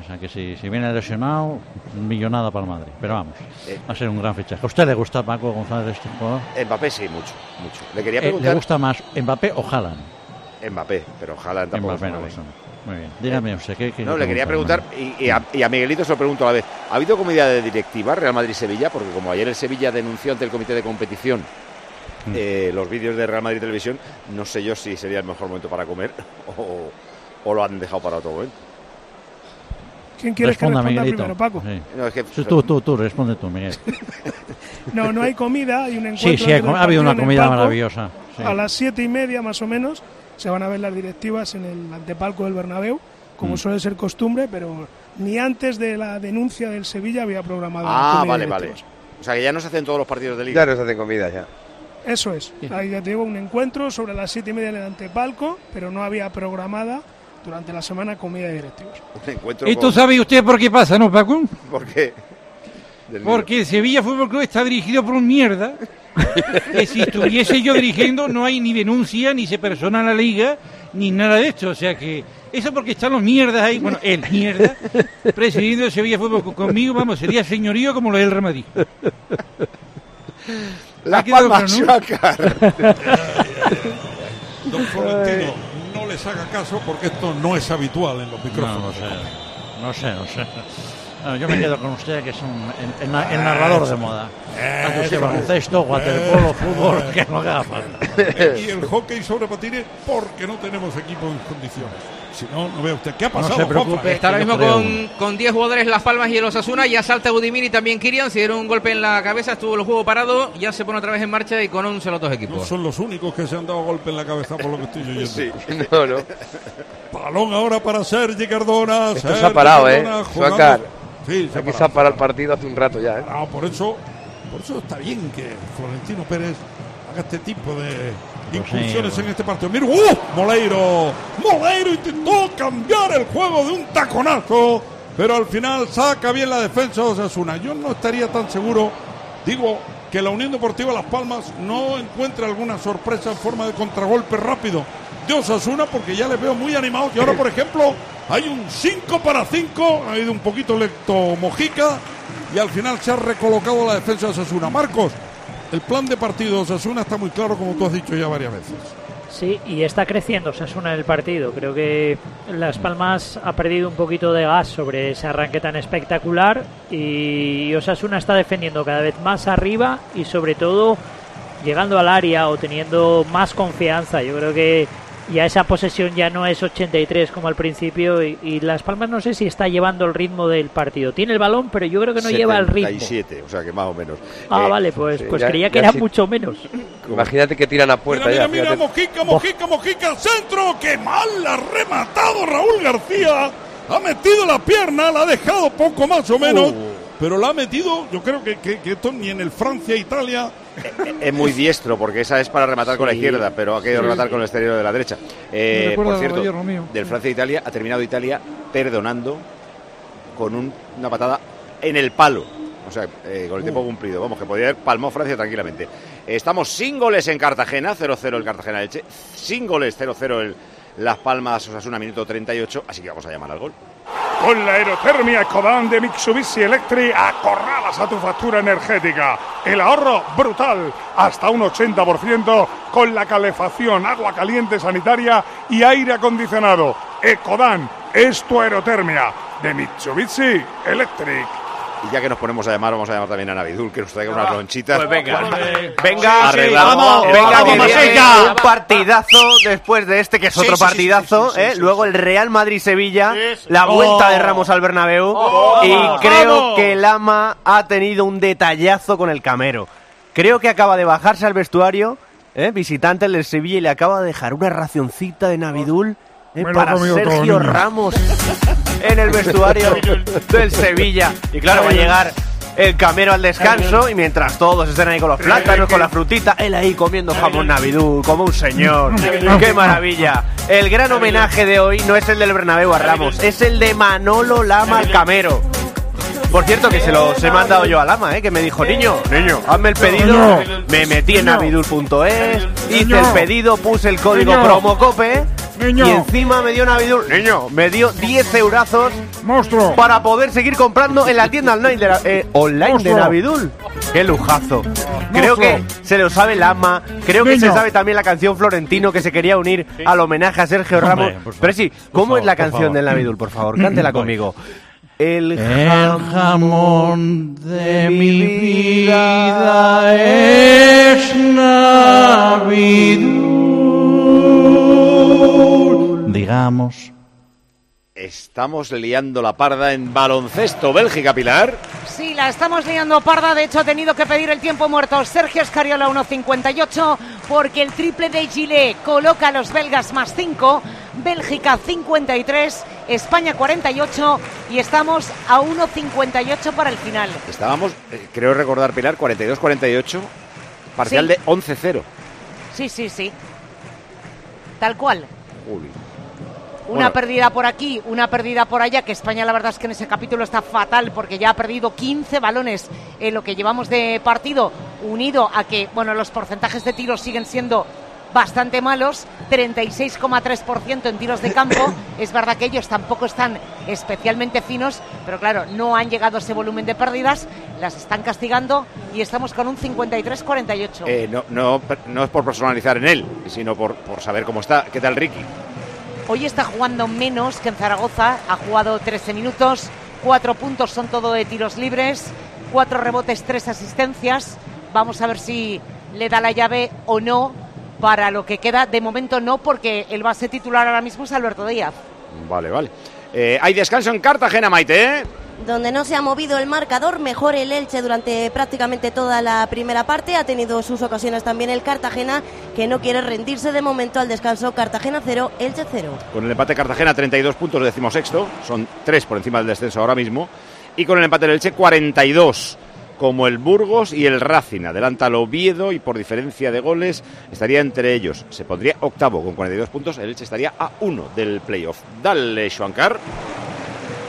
O sea que si, si viene lesionado, millonada para el Madrid, pero vamos, Eh. va a ser un gran fichaje. ¿A usted le gusta Paco González este jugador? Mbappé sí, mucho, mucho. Le quería Eh, preguntar. ¿Le gusta más Mbappé o Haaland? Mbappé, pero Haaland tampoco. Mbappé no ley. Muy bien, dígame usted, ¿qué, qué No, le quería preguntar, y, y a, y a Miguelito se lo pregunto a la vez. ¿Ha habido comida de directiva Real Madrid-Sevilla? Porque como ayer el Sevilla denunció ante el comité de competición Mm. eh, los vídeos de Real Madrid Televisión, no sé yo si sería el mejor momento para comer o, o lo han dejado para otro momento. ¿Quién quieres Responda, que responda Miguelito. primero, Paco? Sí. No, es que- Sí, tú, tú, tú, responde tú, Miguel. No, no hay comida, hay un encuentro. Sí, sí, ha habido una comida maravillosa, sí. A las siete y media más o menos se van a ver las directivas en el antepalco del Bernabéu, como Mm. suele ser costumbre, pero ni antes de la denuncia del Sevilla había programado. Ah, comida vale, vale. O sea que ya no se hacen todos los partidos de liga. Ya no se hacen comida ya. Eso es. Ahí ya te digo un encuentro sobre las siete y media en el antepalco, pero no había programada durante la semana comida de directivos. Un encuentro ¿Esto con- sabe usted por qué pasa, no, Paco? ¿Por qué? Del Porque el Sevilla Fútbol Club está dirigido por un mierda. que si estuviese yo dirigiendo no hay ni denuncia, ni se persona la liga, ni nada de esto. O sea que eso porque están los mierdas ahí, bueno, el mierda, presidiendo el Sevilla Fútbol Club conmigo, vamos, sería señorío como lo del Real Madrid. La ¿Ha quedado Palma. Don Florentino, no les haga caso porque esto no es habitual en los micrófonos. No, no sé, no sé, no sé. No, yo me quedo con usted, que es un, el, el el narrador de moda. Tanto usted Eso. baloncesto, waterpolo, fútbol, que no haga falta. y el hockey sobre patines porque no tenemos equipo en condiciones. Si no, no vea usted. ¿Qué ha No pasado, se preocupe. Está ahora mismo con, con 10 jugadores Las Palmas y el Osasuna. Ya salta Udimir y también Kirian. Se dieron un golpe en la cabeza, estuvo el juego parado. Ya se pone otra vez en marcha y con 11 los dos No equipos. son los únicos que se han dado golpe en la cabeza por lo que estoy oyendo. Sí. No, no. Balón ahora para Sergi Cardona. Esto se ha parado, ¿eh? Cardona jugando- Suacar. Sí, se ha parado. parado el partido hace un rato ya, ¿eh? Ah, por eso, por eso está bien que Florentino Pérez haga este tipo de incursiones sí, en este partido. Mira, ¡uh! Moleiro, Moleiro intentó cambiar el juego de un taconazo, pero al final saca bien la defensa de Osasuna. Yo no estaría tan seguro, digo, que la Unión Deportiva Las Palmas no encuentre alguna sorpresa en forma de contragolpe rápido de Osasuna, porque ya les veo muy animados. Y ahora, por ejemplo, hay un 5 para 5, ha ido un poquito lecto Mojica, y al final se ha recolocado la defensa de Osasuna. Marcos, el plan de partido de Osasuna está muy claro, como tú has dicho ya varias veces. Sí, y está creciendo Osasuna en el partido. Creo que Las Palmas ha perdido un poquito de gas sobre ese arranque tan espectacular y Osasuna está defendiendo cada vez más arriba y sobre todo llegando al área o teniendo más confianza. Yo creo que ya esa posesión ya no es 83 como al principio y, y Las Palmas no sé si está llevando el ritmo del partido. Tiene el balón, pero yo creo que no lleva el ritmo. 77, o sea que más o menos. Ah, Eh, vale, pues, pues ya- creía que ya era mucho menos. Imagínate que tiran a puerta Mira, ya. mira, fíjate. Mojica, Mojica, Mojica, centro, que mal la ha rematado Raúl García. Ha metido la pierna, la ha dejado poco más o menos, pero la ha metido, yo creo que, que, que esto ni en el Francia-Italia. Es muy diestro porque esa es para rematar con la izquierda, pero ha querido Sí. rematar con el exterior de la derecha. Eh, por cierto, del Francia-Italia ha terminado Italia perdonando con un- una patada en el palo. O sea, eh, con el tiempo cumplido. Vamos, que podría haber palmado Francia tranquilamente. Estamos sin goles en Cartagena, 0-0 el Cartagena Elche, sin goles 0-0 el, Las Palmas Osasuna, minuto 38, así que vamos a llamar al gol. Con la aerotermia Ecodan de Mitsubishi Electric acorralas a tu factura energética. El ahorro brutal, hasta un 80% con la calefacción, agua caliente sanitaria y aire acondicionado. Ecodan es tu aerotermia de Mitsubishi Electric. Y ya que nos ponemos a llamar, vamos a llamar también a Navidul, que nos traiga unas lonchitas. Pues venga. Venga, Venga, arreglamos. venga, Vamos, vamos, un partidazo después de este, que es Sí, otro sí, sí, partidazo. sí, sí, ¿eh? sí, sí, Luego sí. el Real Madrid-Sevilla, Sí, sí. la vuelta Oh. de Ramos al Bernabéu. Oh, y vamos, creo vamos. que Lama ha tenido un detallazo con el Camero. Creo que acaba de bajarse al vestuario, ¿eh? visitante el del Sevilla, y le acaba de dejar una racioncita de Navidul ¿eh? Para Sergio niño. Ramos en el vestuario del Sevilla. Y claro, va a llegar el camero al descanso y mientras todos estén ahí con los plátanos, con la frutita, él ahí comiendo jamón navidú, como un señor. ¡Qué maravilla! El gran homenaje de hoy no es el del Bernabéu a Ramos, es el de Manolo Lama al camero. Por cierto, que se los he mandado yo a Lama, ¿eh? que me dijo, niño, niño, hazme el pedido. Me metí en navidul.es, hice el pedido, puse el código Niño. promo COPE Niño. y encima me dio Navidul. Niño, me dio 10 eurazos Monstruo. para poder seguir comprando en la tienda online de, la- eh, online de. Navidul. ¡Qué lujazo! Creo que se lo sabe Lama, creo que se sabe también la canción Florentino que se quería unir al homenaje a Sergio Hombre, Ramos. Pero sí, ¿cómo es la canción del Navidul? Por favor, cántela conmigo. El El jamón de mi vida es Navidul. Digamos. Estamos liando la parda en baloncesto. Bélgica, Pilar. Sí, la estamos liando parda. De hecho, ha tenido que pedir el tiempo muerto Sergio Escariola 1.58 porque el triple de Gile coloca a los belgas más 5. Bélgica 53, España 48 y estamos a 1.58 para el final. Estábamos, eh, creo recordar, Pilar, 42-48. Parcial Sí. de 11-0. Sí, sí, sí. Tal cual. Una Bueno. pérdida por aquí, una pérdida por allá, que España la verdad es que en ese capítulo está fatal porque ya ha perdido 15 balones en lo que llevamos de partido, unido a que, bueno, los porcentajes de tiros siguen siendo bastante malos, 36,3% en tiros de campo. es verdad que ellos tampoco están especialmente finos, pero claro, no han llegado a ese volumen de pérdidas, las están castigando y estamos con un 53-48. Eh, no, no, no es por personalizar en él, sino por, por saber cómo está. ¿Qué tal, Ricky? Hoy está jugando menos que en Zaragoza, ha jugado 13 minutos, 4 puntos son todo de tiros libres, 4 rebotes, 3 asistencias. Vamos a ver si le da la llave o no para lo que queda. De momento no, porque el base titular ahora mismo es Alberto Díaz. Vale, vale. Eh, hay descanso en Cartagena, Maite. ¿eh? Donde no se ha movido el marcador, mejor el Elche durante prácticamente toda la primera parte. Ha tenido sus ocasiones también el Cartagena, que no quiere rendirse de momento al descanso. Cartagena 0, Elche 0. Con el empate Cartagena, 32 puntos, decimosexto. Son 3 por encima del descenso ahora mismo. Y con el empate del Elche, 42. Como el Burgos y el Racing. Adelanta al Oviedo y por diferencia de goles estaría entre ellos. Se pondría octavo con 42 puntos. El Elche estaría a 1 del playoff. Dale, Schwankar.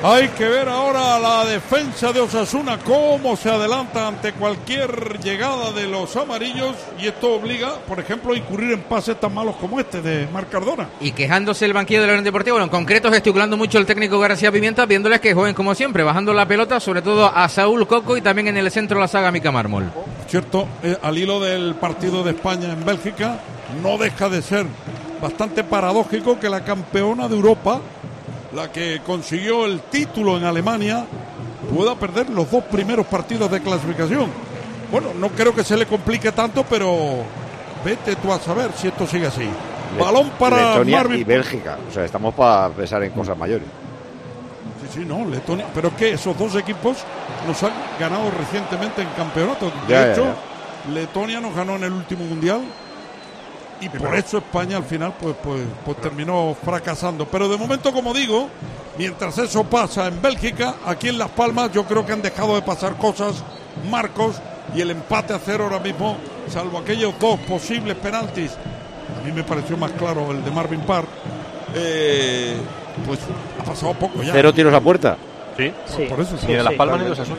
Hay que ver ahora la defensa de Osasuna, cómo se adelanta ante cualquier llegada de los amarillos y esto obliga, por ejemplo, a incurrir en pases tan malos como este de Marc Cardona. Y quejándose el banquillo de la Unión Deportiva, bueno, en concreto gesticulando mucho el técnico García Pimienta, viéndoles que jueguen como siempre, bajando la pelota, sobre todo a Saúl Coco y también en el centro la saga Mica Mármol. Cierto, eh, al hilo del partido de España en Bélgica, no deja de ser bastante paradójico que la campeona de Europa, la que consiguió el título en Alemania, pueda perder los dos primeros partidos de clasificación. Bueno, no creo que se le complique tanto, pero vete tú a saber si esto sigue así. Balón para Letonia Marvin. y Bélgica. O sea, estamos para pensar en cosas mayores. Sí, sí, no, Letonia. Pero es que esos dos equipos nos han ganado recientemente en campeonato. De Ya, ya, hecho, ya. Letonia nos ganó en el último mundial y por eso España al final pues, pues, pues terminó fracasando. Pero de momento, como digo, mientras eso pasa en Bélgica, aquí en Las Palmas yo creo que han dejado de pasar cosas, Marcos, y el empate a cero ahora mismo, salvo aquellos dos posibles penaltis, a mí me pareció más claro el de Marvin Parr, eh, pues ha pasado poco ya. Cero tiros a puerta. Sí. Sí. Por eso sí. Ni de Las Sí. Palmas ni de Osasuna.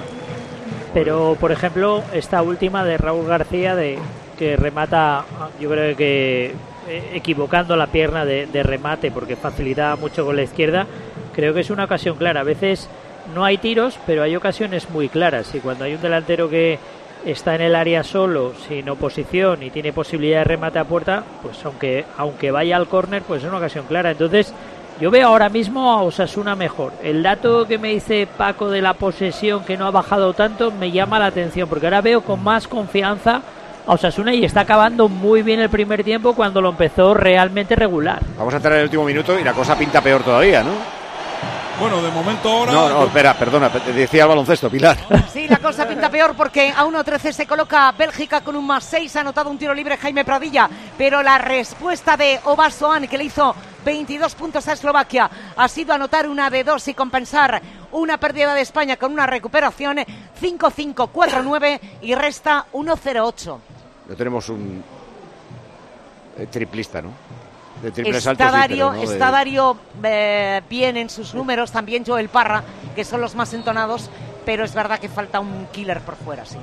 Pero, por ejemplo, esta última de Raúl García, de que remata, yo creo que eh, equivocando la pierna de, remate porque facilitaba mucho con la izquierda. Creo que es una ocasión clara. A veces no hay tiros, pero hay ocasiones muy claras. Y cuando hay un delantero que está en el área solo, sin oposición y tiene posibilidad de remate a puerta, pues aunque, aunque vaya al córner, pues es una ocasión clara. Entonces, yo veo ahora mismo a Osasuna mejor. El dato que me dice Paco de la posesión que no ha bajado tanto me llama la atención, porque ahora veo con más confianza a Osasuna y está acabando muy bien el primer tiempo cuando lo empezó realmente regular. Vamos a entrar en el último minuto y la cosa pinta peor todavía, ¿no? Bueno, de momento ahora. No, no, espera, perdona, te decía el baloncesto, Pilar. Sí, la cosa pinta peor porque a 1-13 se coloca Bélgica con un más 6. Ha anotado un tiro libre Jaime Pradilla. Pero la respuesta de Obasoan, que le hizo 22 puntos a Eslovaquia, ha sido anotar una de dos y compensar una pérdida de España con una recuperación 5-5-4-9 y resta 1-0-8. No tenemos un eh, triplista, ¿no? De triples altos, Está sí, Dario, pero no de- está Dario, eh, bien en sus números, también Joel Parra, que son los más entonados, pero es verdad que falta un killer por fuera, sí.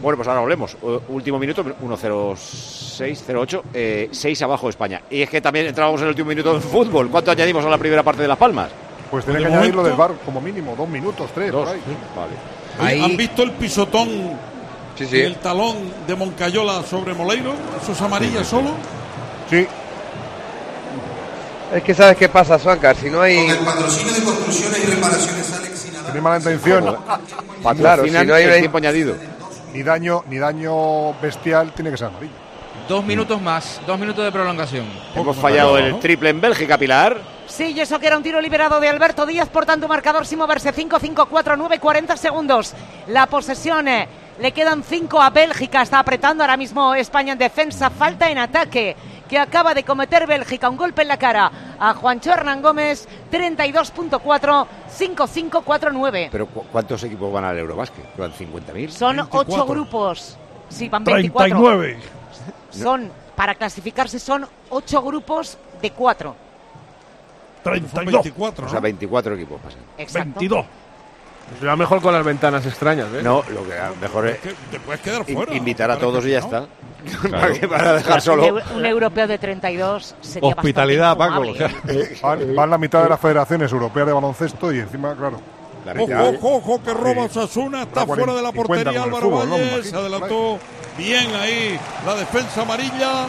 Bueno, pues ahora hablemos. U- último minuto, 1-0-6, 0-8, eh, 6 abajo España. Y es que también entrábamos en el último minuto del fútbol. ¿Cuánto añadimos a la primera parte de Las Palmas? Pues tiene que añadir lo momento- del bar como mínimo, dos minutos, tres, Dos, por ahí. Vale. Oye, ¿Han visto el pisotón Sí, y el talón de Moncayola sobre Moleiro? ¿Eso es amarilla solo? Sí. Es que sabes qué pasa, Suancar, si no hay... Patrocinio de construcciones y reparaciones Alex. Tiene mala intención. Claro, si no hay el tiempo añadido. Ni daño, ni daño bestial tiene que ser amarillo. Dos minutos más, dos minutos de prolongación. Hemos fallado el triple en Bélgica, Pilar. Sí, y eso que era un tiro liberado de Alberto Díaz, por tanto, marcador sin moverse. 5-5-4-9, 40 segundos. La posesión, eh, le quedan 5 a Bélgica. Está apretando ahora mismo España en defensa. Falta en ataque que acaba de cometer Bélgica. Un golpe en la cara a Juancho Hernán Gómez. 32.4, 5-5-4-9. Pero ¿cu- ¿cuántos equipos van al Eurobásquet? ¿Van 50.000? Son 8 24. grupos. Sí, van 24. 39. Son, para clasificarse, son 8 grupos de 4. 32. 24, O sea, 24 equipos pasan. Exacto. 22. Será mejor con las ventanas extrañas, ¿eh? No, lo que a- mejor es Que te puedes quedar fuera. invitar a todos y ya está. no. ¿Para dejar solo? un europeo de 32 sería Hospitalidad, Paco. infumable, ¿eh? Van, van la mitad de las federaciones europeas de baloncesto y encima, claro. Ojo, ojo, ojo, que roba Osasuna, está fuera de la 40 con portería Álvaro ¿no? Valle, se adelantó bien ahí la defensa amarilla,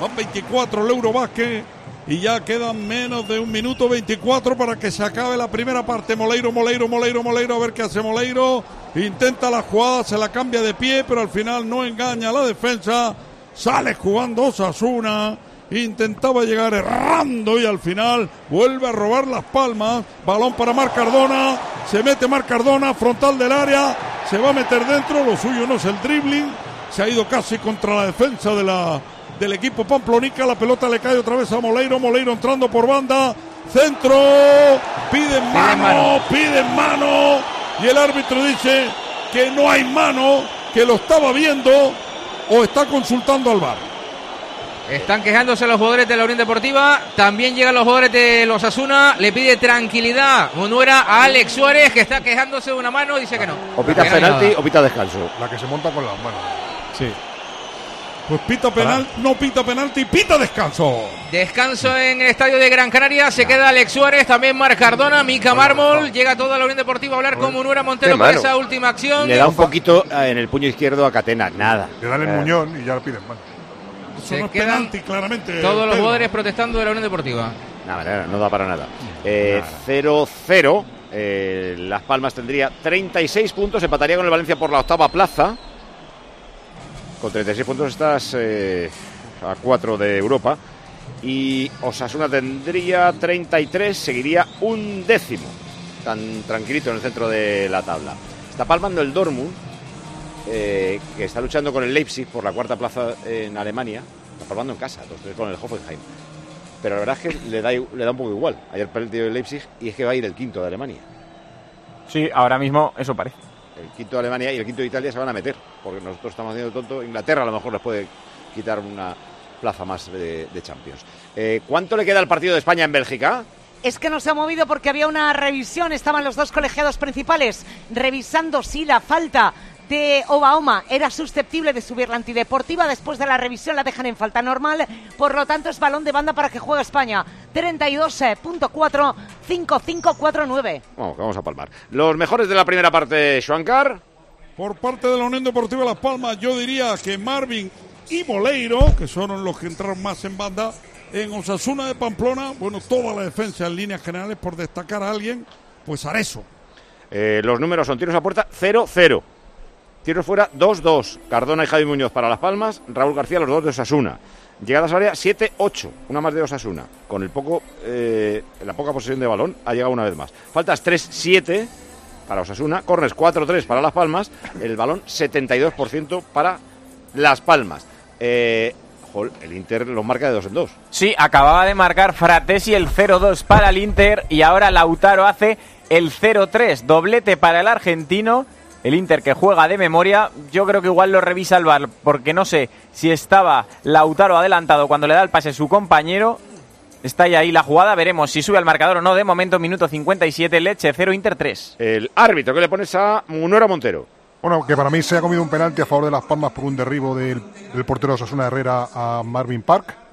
van 24 el Eurobásquet y ya quedan menos de un minuto 24 para que se acabe la primera parte, Moleiro, Moleiro, Moleiro, Moleiro, a ver qué hace Moleiro, intenta la jugada, se la cambia de pie, pero al final no engaña la defensa, sale jugando Osasuna, intentaba llegar errando y al final vuelve a robar las palmas. Balón para Marc Cardona. Se mete Marc Cardona, frontal del área. Se va a meter dentro. Lo suyo no es el dribbling. Se ha ido casi contra la defensa de la, del equipo Pamplonica. La pelota le cae otra vez a Moleiro. Moleiro entrando por banda. Centro. Piden mano. Piden mano. Y el árbitro dice que no hay mano. Que lo estaba viendo. O está consultando al bar. Están quejándose los jugadores de la Unión Deportiva. También llegan los jugadores de los Asuna. Le pide tranquilidad Monuera a Alex Suárez, que está quejándose de una mano. Dice que no. O pita penalti o pita descanso. La que se monta con las manos. Sí. Pues pita penal, no pita penalti, pita descanso. Descanso en el estadio de Gran Canaria. Se queda Alex Suárez, también Marc Cardona, Mica Mármol. Llega toda la Unión Deportiva a hablar con Monuera Montero por esa última acción. Le da un poquito eh, en el puño izquierdo a Catena, nada. Le dan el Eh, muñón y ya le piden mano. Eso Se no quedan penalti, claramente. Todos los jugadores protestando de la Unión Deportiva. Nada, nada, no da para nada. Eh, 0-0. eh, Las Palmas tendría 36 puntos, empataría con el Valencia por la octava plaza. Con 36 puntos estás eh, a 4 de Europa. Y Osasuna tendría 33, seguiría un décimo. Tan tranquilito en el centro de la tabla. Está palmando el Dortmund, eh, que está luchando con el Leipzig por la cuarta plaza en Alemania. Está palmando en casa, 2-3 con el Hoffenheim. Pero la verdad es que le da, le da un poco igual. Ayer perdió el Leipzig y es que va a ir el quinto de Alemania. Sí, ahora mismo eso parece. El quinto de Alemania y el quinto de Italia se van a meter, porque nosotros estamos haciendo tonto. Inglaterra a lo mejor les puede quitar una plaza más de, Champions. Eh, ¿Cuánto le queda al partido de España en Bélgica? Es que no se ha movido porque había una revisión. Estaban los dos colegiados principales revisando si la falta de Obaoma era susceptible de subir la antideportiva. Después de la revisión la dejan en falta normal. Por lo tanto, es balón de banda para que juegue España. 32.4, 5-5-4-9. Vamos, vamos a palmar. Los mejores de la primera parte, Schwankar. Por parte de la Unión Deportiva Las Palmas, yo diría que Marvin y Moleiro, que son los que entraron más en banda. En Osasuna de Pamplona, bueno, toda la defensa en líneas generales, por destacar a alguien, pues Areso. Eh, los números son tiros a puerta 0-0. Tiros fuera 2-2. Cardona y Javi Muñoz para Las Palmas. Raúl García, los dos de Osasuna. Llegadas al área 7-8. Una más de Osasuna. Con el poco, eh, la poca posesión de balón, ha llegado una vez más. Faltas 3-7 para Osasuna. Corners 4-3 para Las Palmas. El balón 72% para Las Palmas. Eh, el Inter lo marca de dos en dos. Sí, acababa de marcar Fratesi el 0-2 para el Inter y ahora Lautaro hace el 0-3, doblete para el argentino. El Inter que juega de memoria, yo creo que igual lo revisa el VAR, porque no sé si estaba Lautaro adelantado cuando le da el pase a su compañero. Está ya ahí la jugada, veremos si sube al marcador o no. De momento, minuto 57, Leche 0, Inter 3. El árbitro que le pones a Munuera Montero. Bueno, que para mí se ha comido un penalti a favor de Las Palmas por un derribo del, del portero Osasuna Herrera a Marvin Park.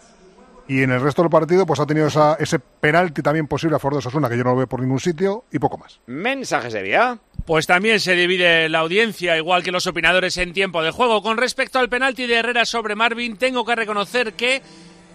Y en el resto del partido, pues ha tenido esa- ese penalti también posible a favor de Osasuna, que yo no lo veo por ningún sitio, y poco más. Mensajes de vía. Pues también se divide la audiencia, igual que los opinadores en tiempo de juego. Con respecto al penalti de Herrera sobre Marvin, tengo que reconocer que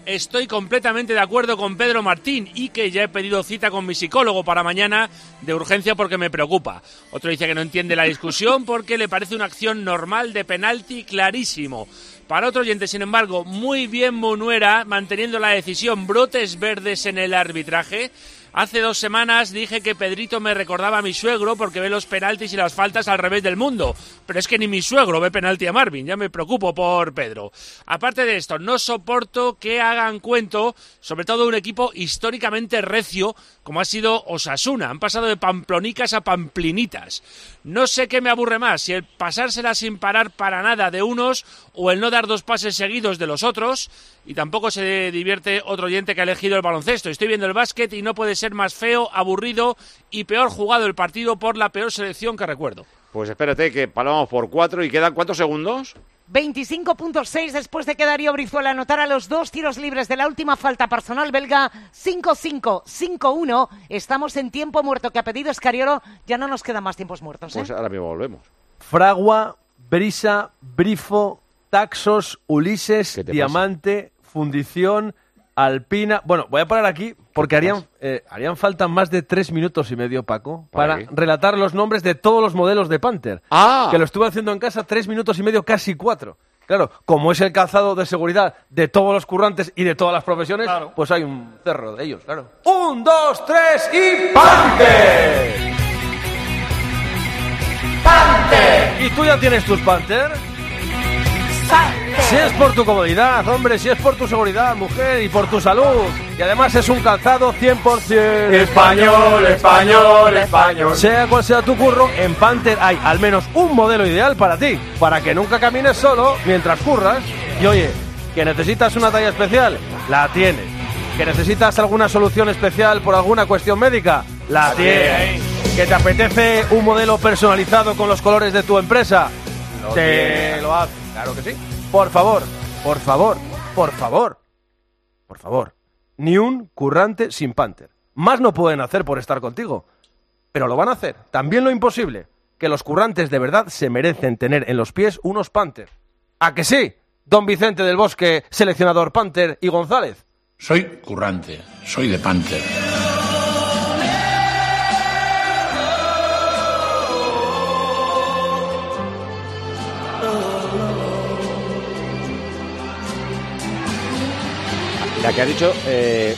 estoy completamente de acuerdo con Pedro Martín y que ya he pedido cita con mi psicólogo para mañana de urgencia porque me preocupa. Otro dice que no entiende la discusión porque le parece una acción normal de penalti clarísimo. Para otro oyente, sin embargo, muy bien Munuera manteniendo la decisión, brotes verdes en el arbitraje. Hace dos semanas dije que Pedrito me recordaba a mi suegro porque ve los penaltis y las faltas al revés del mundo. Pero es que ni mi suegro ve penalti a Marvin, ya me preocupo por Pedro. Aparte de esto, no soporto que hagan cuento, sobre todo un equipo históricamente recio como ha sido Osasuna. Han pasado de pamplonicas a pamplinitas. No sé qué me aburre más, si el pasársela sin parar para nada de unos o el no dar dos pases seguidos de los otros. Y tampoco se divierte otro oyente que ha elegido el baloncesto. Estoy viendo el básquet y no puede ser más feo, aburrido y peor jugado el partido por la peor selección que recuerdo. Pues espérate que palamos por cuatro y quedan cuántos segundos. 25.6 después de que Darío Brizuela anotara los dos tiros libres de la última falta personal belga. 5-5, 5-1. Estamos en tiempo muerto que ha pedido Escariolo. Ya no nos quedan más tiempos muertos. ¿eh? Pues ahora mismo volvemos. Fragua, Brisa, Brifo, Taxos, Ulises, te Diamante, Fundición, Alpina. Bueno, voy a parar aquí porque harían, eh, harían falta más de tres minutos y medio, Paco, ¿Para relatar los nombres de todos los modelos de Panther. Ah. Que lo estuve haciendo en casa tres minutos y medio, casi cuatro. Claro, como es el calzado de seguridad de todos los currantes y de todas las profesiones, pues hay un cerro de ellos, claro. Un, dos, tres y ¡Panther! ¡Panther! ¿Y tú ya tienes tus Panther? Si es por tu comodidad, hombre, si es por tu seguridad, mujer, y por tu salud. Y además es un calzado 100% Español, español, español. Sea cual sea tu curro, en Panther hay al menos un modelo ideal para ti, para que nunca camines solo mientras curras. Y oye, que necesitas una talla especial, la tienes. Que necesitas alguna solución especial por alguna cuestión médica, la tienes. Que te apetece un modelo personalizado con los colores de tu empresa, Lo te lo hace. Claro que sí. Por favor, por favor, por favor, por favor. Ni un currante sin Panther. Más no pueden hacer por estar contigo. Pero lo van a hacer. También lo imposible. Que los currantes de verdad se merecen tener en los pies unos Panther. ¿A que sí? Don Vicente del Bosque, seleccionador Panther y González. Soy currante, soy de Panther. La que ha dicho eh,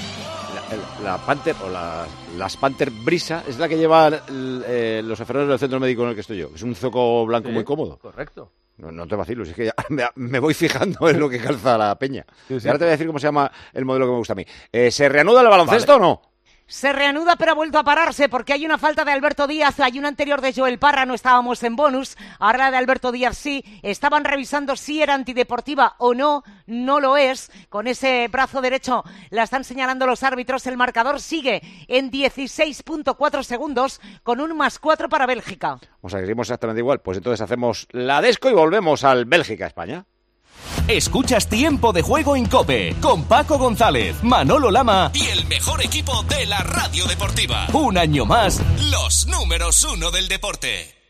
la, la Panther o la- las Panther Brisa es la que lleva eh, los enfermeros del centro médico en el que estoy yo. Es un zoco blanco Sí, muy cómodo. Correcto. No, no te vacilos, es que ya me, me voy fijando en lo que calza la peña. Sí, sí. Y ahora te voy a decir cómo se llama el modelo que me gusta a mí. Eh, ¿Se reanuda el baloncesto Vale. o no? Se reanuda pero ha vuelto a pararse porque hay una falta de Alberto Díaz, hay una anterior de Joel Parra, no estábamos en bonus, ahora la de Alberto Díaz sí, estaban revisando si era antideportiva o no, no lo es, con ese brazo derecho la están señalando los árbitros, el marcador sigue en 16.4 segundos con un más 4 para Bélgica. O sea, seguimos exactamente igual. Pues entonces hacemos la desco y volvemos al Bélgica-España. Escuchas Tiempo de Juego en Cope con Paco González, Manolo Lama y el mejor equipo de la radio deportiva. Un año más, los números uno del deporte.